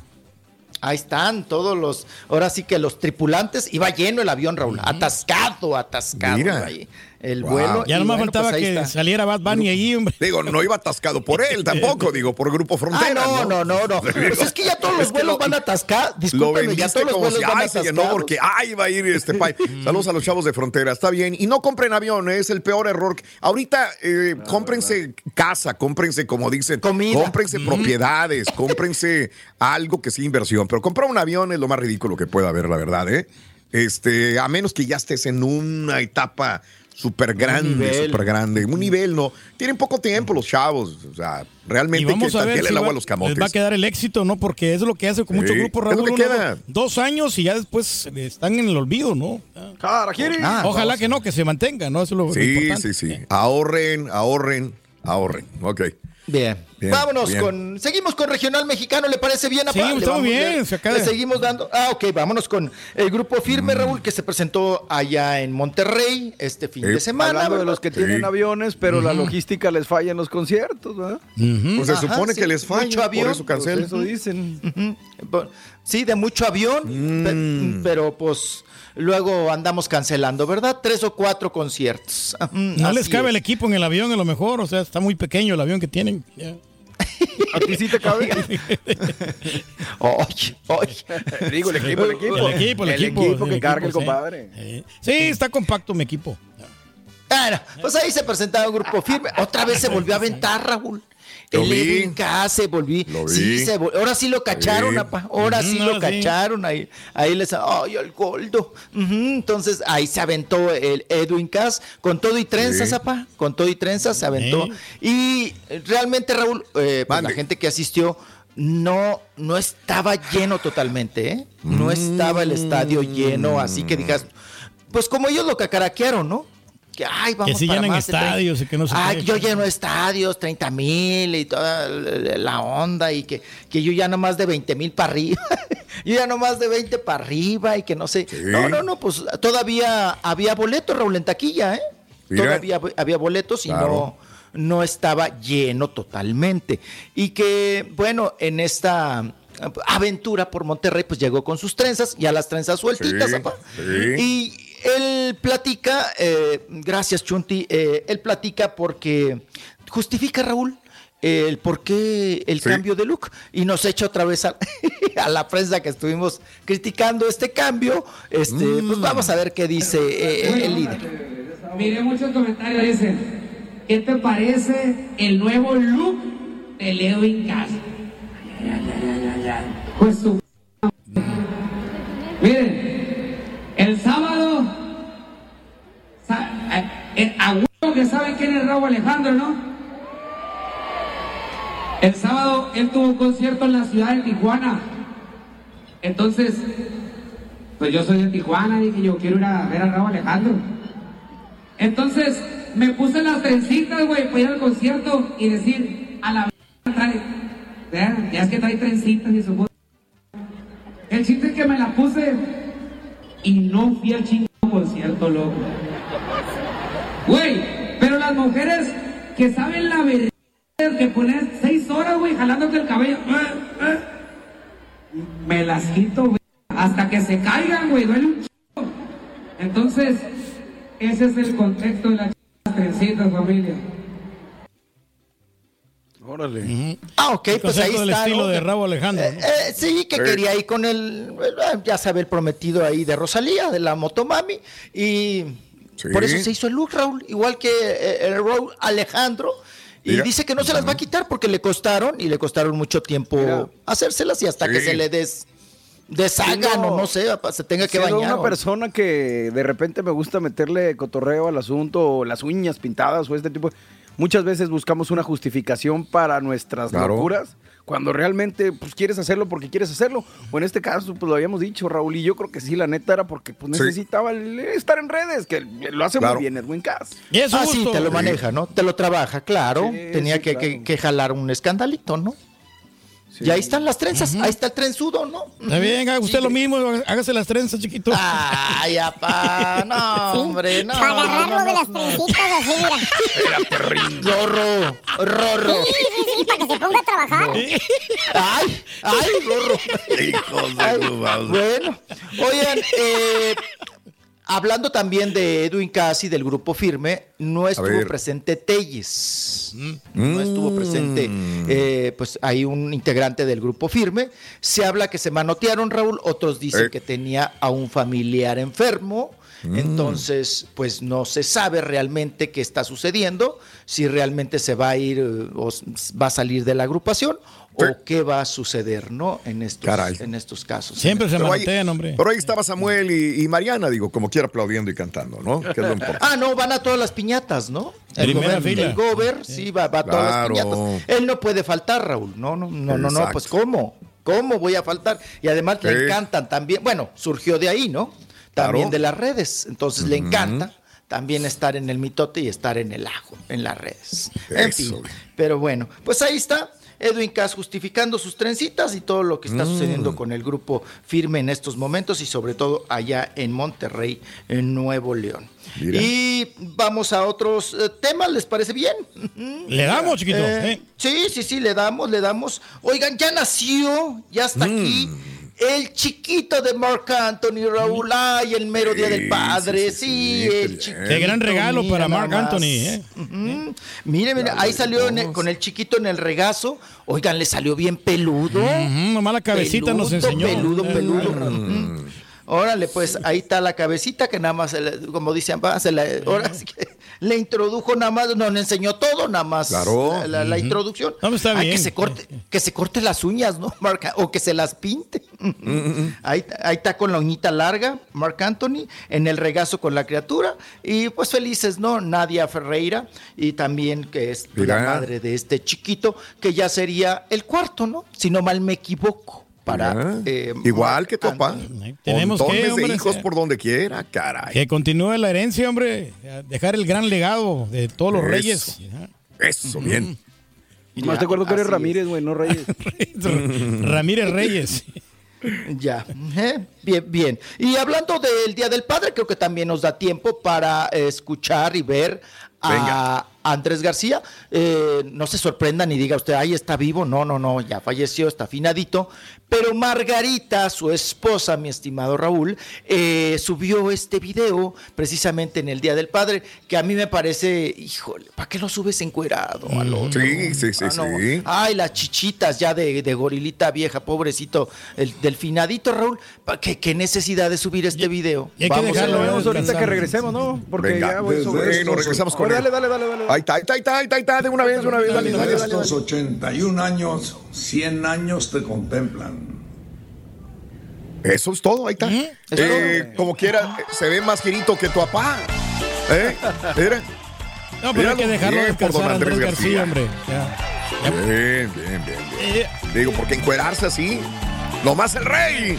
Ahí están todos los, ahora sí que los tripulantes, iba lleno el avión, Raúl, atascado, atascado Mira. ahí, el Wow. vuelo. Ya nomás bueno, faltaba pues que está. saliera Bad Bunny ahí, hombre. Digo, no iba atascado por él tampoco, digo, por Grupo Ah, Frontera. no, no, no, no. Pues es que ya todos los vuelos lo- van a atascar. Lo Discúlpeme, ya vendiste todos los como vuelos si, van ay, atascados. no, porque, ay, va a ir este país. Saludos a los chavos de frontera, está bien. Y no compren aviones, es el peor error. Ahorita, eh, cómprense casa, cómprense, como dicen, Comida. cómprense Mm. propiedades, cómprense algo que sea inversión. Pero comprar un avión es lo más ridículo que pueda haber, la verdad, ¿eh? Este, a menos que ya estés en una etapa súper grande, súper grande. Un nivel, no. Tienen poco tiempo los chavos. O sea, Y realmente hay que vamos a ver tantearle si el agua va, a los les camotes. va a quedar el éxito, ¿no? Porque es lo que hace con muchos Sí, grupos, es lo Raúl. que uno, queda. Dos años y ya después están en el olvido, ¿no? Ah, Ojalá que no, que se mantenga, ¿no? Eso es lo, lo Sí, importante. sí, sí. Ahorren, ahorren, ahorren. Ok. Bien. Bien, Vámonos bien. con. Seguimos con regional mexicano, ¿le parece bien, Sí, apá? Le está vamos- bien, le- se acaba le de- seguimos dando. Ah, ok, vámonos con el grupo Mm. firme, Raúl, que se presentó allá en Monterrey este fin de semana. Hablando de ¿verdad? los que tienen aviones, pero la logística les falla en los conciertos, ¿verdad? Pues se Ajá, supone sí, que les falla, mucho avión, por eso cancelan. Eso dicen. Sí, de mucho avión, Mm. pe- pero pues luego andamos cancelando, ¿verdad? Tres o cuatro conciertos. No les cabe el equipo en el avión, a lo mejor. O sea, está muy pequeño el avión que tienen. ¿A ti sí te cabe? Oye, oye. Digo, el equipo, el equipo. El equipo, el equipo. que el carga el equipo, compadre. Sí. Sí, está compacto mi equipo. Bueno, pues ahí se presentaba un grupo firme. Otra vez se volvió a aventar, Raúl. Lo El vi. Edwin Cass se volvió. Lo vi. Sí, se vol- ahora sí lo cacharon, apa. Ahora sí lo sí. cacharon. Ahí, ahí les. ¡Ay, el goldo! Entonces ahí se aventó el Edwin Cass con todo y trenzas, Sí. apa. Con todo y trenzas se aventó. Y realmente, Raúl, eh, pues, la gente que asistió. No, no estaba lleno totalmente, ¿eh? No estaba el estadio lleno, así que digas, pues como ellos lo cacaraquearon, ¿no? Que, ay, vamos Que sí para llenan más de 30. estadios y que no sé Ay, yo lleno estadios, 30 mil y toda la onda y que, que yo ya no más de 20 mil para arriba. yo ya no más de 20 para arriba y que no sé. No, no, no, pues todavía había boletos, Raúl, en taquilla, ¿eh? Mira. Todavía había boletos y Claro. no no estaba lleno totalmente. Y que, bueno, en esta aventura por Monterrey, pues llegó con sus trenzas, ya las trenzas sueltitas, Sí, sí. Y él platica, eh, gracias Chunti, eh, él platica porque justifica Raúl el por qué el cambio de look y nos echa otra vez a, a la prensa que estuvimos criticando este cambio. Este, pues vamos a ver qué dice eh, el líder. Miré muchos comentarios, dicen, ¿qué te parece el nuevo look de Leo Incas? Pues su... Miren, el sábado, sa- eh, eh, a huevo que saben quién es Raúl Alejandro, ¿no? El sábado él tuvo un concierto en la ciudad de Tijuana. Entonces, pues yo soy de Tijuana, dije yo quiero ir a ver a Raúl Alejandro. Entonces me puse las trencitas, güey, para ir al concierto y decir, a la trae, vean, ya es que trae trencitas y su. El chiste es que me la puse y no fui al chingado concierto, loco. Güey, pero las mujeres que saben la verdad, que pones seis horas, güey, jalándote el cabello, eh, eh, me las quito, güey, hasta que se caigan, güey, duele un chingo. Entonces, ese es el contexto de las trencitas, familia. Órale. Ah, ok, pues ahí está. estilo ¿no? de Raúl Alejandro, Eh, eh, sí, que Sí. quería ir con el, eh, ya sabe, el prometido ahí de Rosalía, de la Motomami. Y por eso se hizo el look, Raúl, igual que eh, el Raúl Alejandro. Y Mira. dice que no se las va a quitar porque le costaron y le costaron mucho tiempo hacérselas y hasta que se le des deshagan o no sé, se tenga que Siendo bañar. una o- persona que de repente me gusta meterle cotorreo al asunto, o las uñas pintadas o este tipo. Muchas veces buscamos una justificación para nuestras Claro. locuras, cuando realmente pues quieres hacerlo porque quieres hacerlo. O en este caso, pues lo habíamos dicho, Raúl, y yo creo que sí, la neta era porque pues, necesitaba estar en redes, que lo hace Claro. muy bien Edwin Cass. ah, sí, te lo maneja, ¿no? Te lo trabaja, claro. Sí, Tenía sí, que, claro. que- que jalar un escandalito, ¿no? Y ahí están las trenzas, ahí está el trenzudo, ¿no? Está bien, haga usted lo mismo, hágase las trenzas, chiquito. Ay, apá, no, hombre, no. Para agarrarlo no, de las trencitas así, mira. Rorro, Rorro. Sí, sí, sí, para que se ponga a trabajar. Ay, ay, Rorro. Hijos de Ay. Bueno, oigan, eh, hablando también de Edwin Casi del grupo Firme, no estuvo presente Telles. No estuvo presente, Mm. eh, pues hay un integrante del grupo Firme. Se habla que se manotearon, Raúl. Otros dicen Eh. que tenía a un familiar enfermo. Mm. Entonces, pues no se sabe realmente qué está sucediendo, si realmente se va a ir eh, o va a salir de la agrupación o qué va a suceder, ¿no? En estos, Caray. en estos casos. Siempre se manotean, hombre. Pero ahí estaba Samuel y, y Mariana, digo, como quiera aplaudiendo y cantando, ¿no? Que es lo importante. Ah, no, van a todas las piñatas, ¿no? El Primera gober, fila. el gober, sí, va, va a todas las piñatas. Él no puede faltar, Raúl. No, no, no, no, no, pues ¿cómo? ¿Cómo voy a faltar? Y además le Sí. encantan también, bueno, surgió de ahí, ¿no? También Claro. de las redes. Entonces le encanta también estar en el mitote y estar en el ajo, en las redes. En fin, pero bueno, pues ahí está. Edwin Cass justificando sus trencitas y todo lo que está Mm. sucediendo con el grupo firme en estos momentos y sobre todo allá en Monterrey, en Nuevo León. Mira. Y vamos a otros eh, temas, ¿les parece bien? Le damos, chiquito. Eh, ¿eh? Sí, sí, sí, le damos, le damos. Oigan, ya nació, ya está Mm. aquí. El chiquito de Mark Anthony, Raúl, ay, el mero día del padre, sí, sí, sí, sí, el chiquito. Qué gran regalo para más. Anthony, ¿eh? Mire, mire, ahí salió en el- con el chiquito en el regazo. Oigan, le salió bien peludo. Ujú, nomás la cabecita nos enseñó. Peludo, peludo. Ujú. Órale, pues ahí está la cabecita que nada más, se le- como dicen, va, se la- ahora sí que le introdujo nada más, no le enseñó todo, nada más Claro. la, la- la Ujú. introducción. No, pues está Ay, bien. Que se corte, que se corte las uñas, ¿no, Marc? O que se las pinte. Ahí, ahí está con la uñita larga, Marc Anthony, en el regazo con la criatura. Y pues felices, ¿no? Nadia Ferreira, y también que es Mira. la madre de este chiquito, que ya sería el cuarto, ¿no? Si no mal me equivoco. Para, eh, Igual que tu papá. Tenemos que, de hombre, hijos sí. por donde quiera, caray. Que continúe la herencia, hombre. Dejar el gran legado de todos los Eso. reyes. Eso, bien. Más te acuerdo que eres Ramírez, güey, no Reyes. Ramírez Reyes. Ya, eh, bien, bien. Y hablando del Día del Padre, creo que también nos da tiempo para eh, escuchar y ver a Venga. Andrés García. Eh, no se sorprenda ni diga usted, ahí está vivo. No, no, no, ya falleció, está afinadito. Pero Margarita, su esposa, mi estimado Raúl, eh, subió este video precisamente en el Día del Padre, que a mí me parece, híjole, ¿para qué lo subes encuerado? al otro? Sí, sí, sí, Ah, no. sí. Ay, las chichitas ya de, de gorilita vieja, pobrecito, el del finadito, Raúl. ¿pa' ¿Qué, qué necesidad de subir este video? Y hay que dejarlo, a ver. vamos ahorita que regresemos, ¿no? Porque Venga, ya voy sobre bueno, esto. regresamos con Ahora, él. Dale, dale, dale, dale. Ahí está, ahí está, ahí está, ahí está, ahí está, de una vez, de una vez, dale, dale, dale, estos 81 años, 100 años te contemplan. Eso es todo, ahí está. Eh, como quiera, eh, se ve más girito que tu papá. ¿Eh? Mira. No, pero hay que Míralo dejarlo bien por descansar, don Andrés Andrés García, García. hombre. Ya. Bien, bien, bien, bien. Digo, porque encuerarse así, nomás el rey.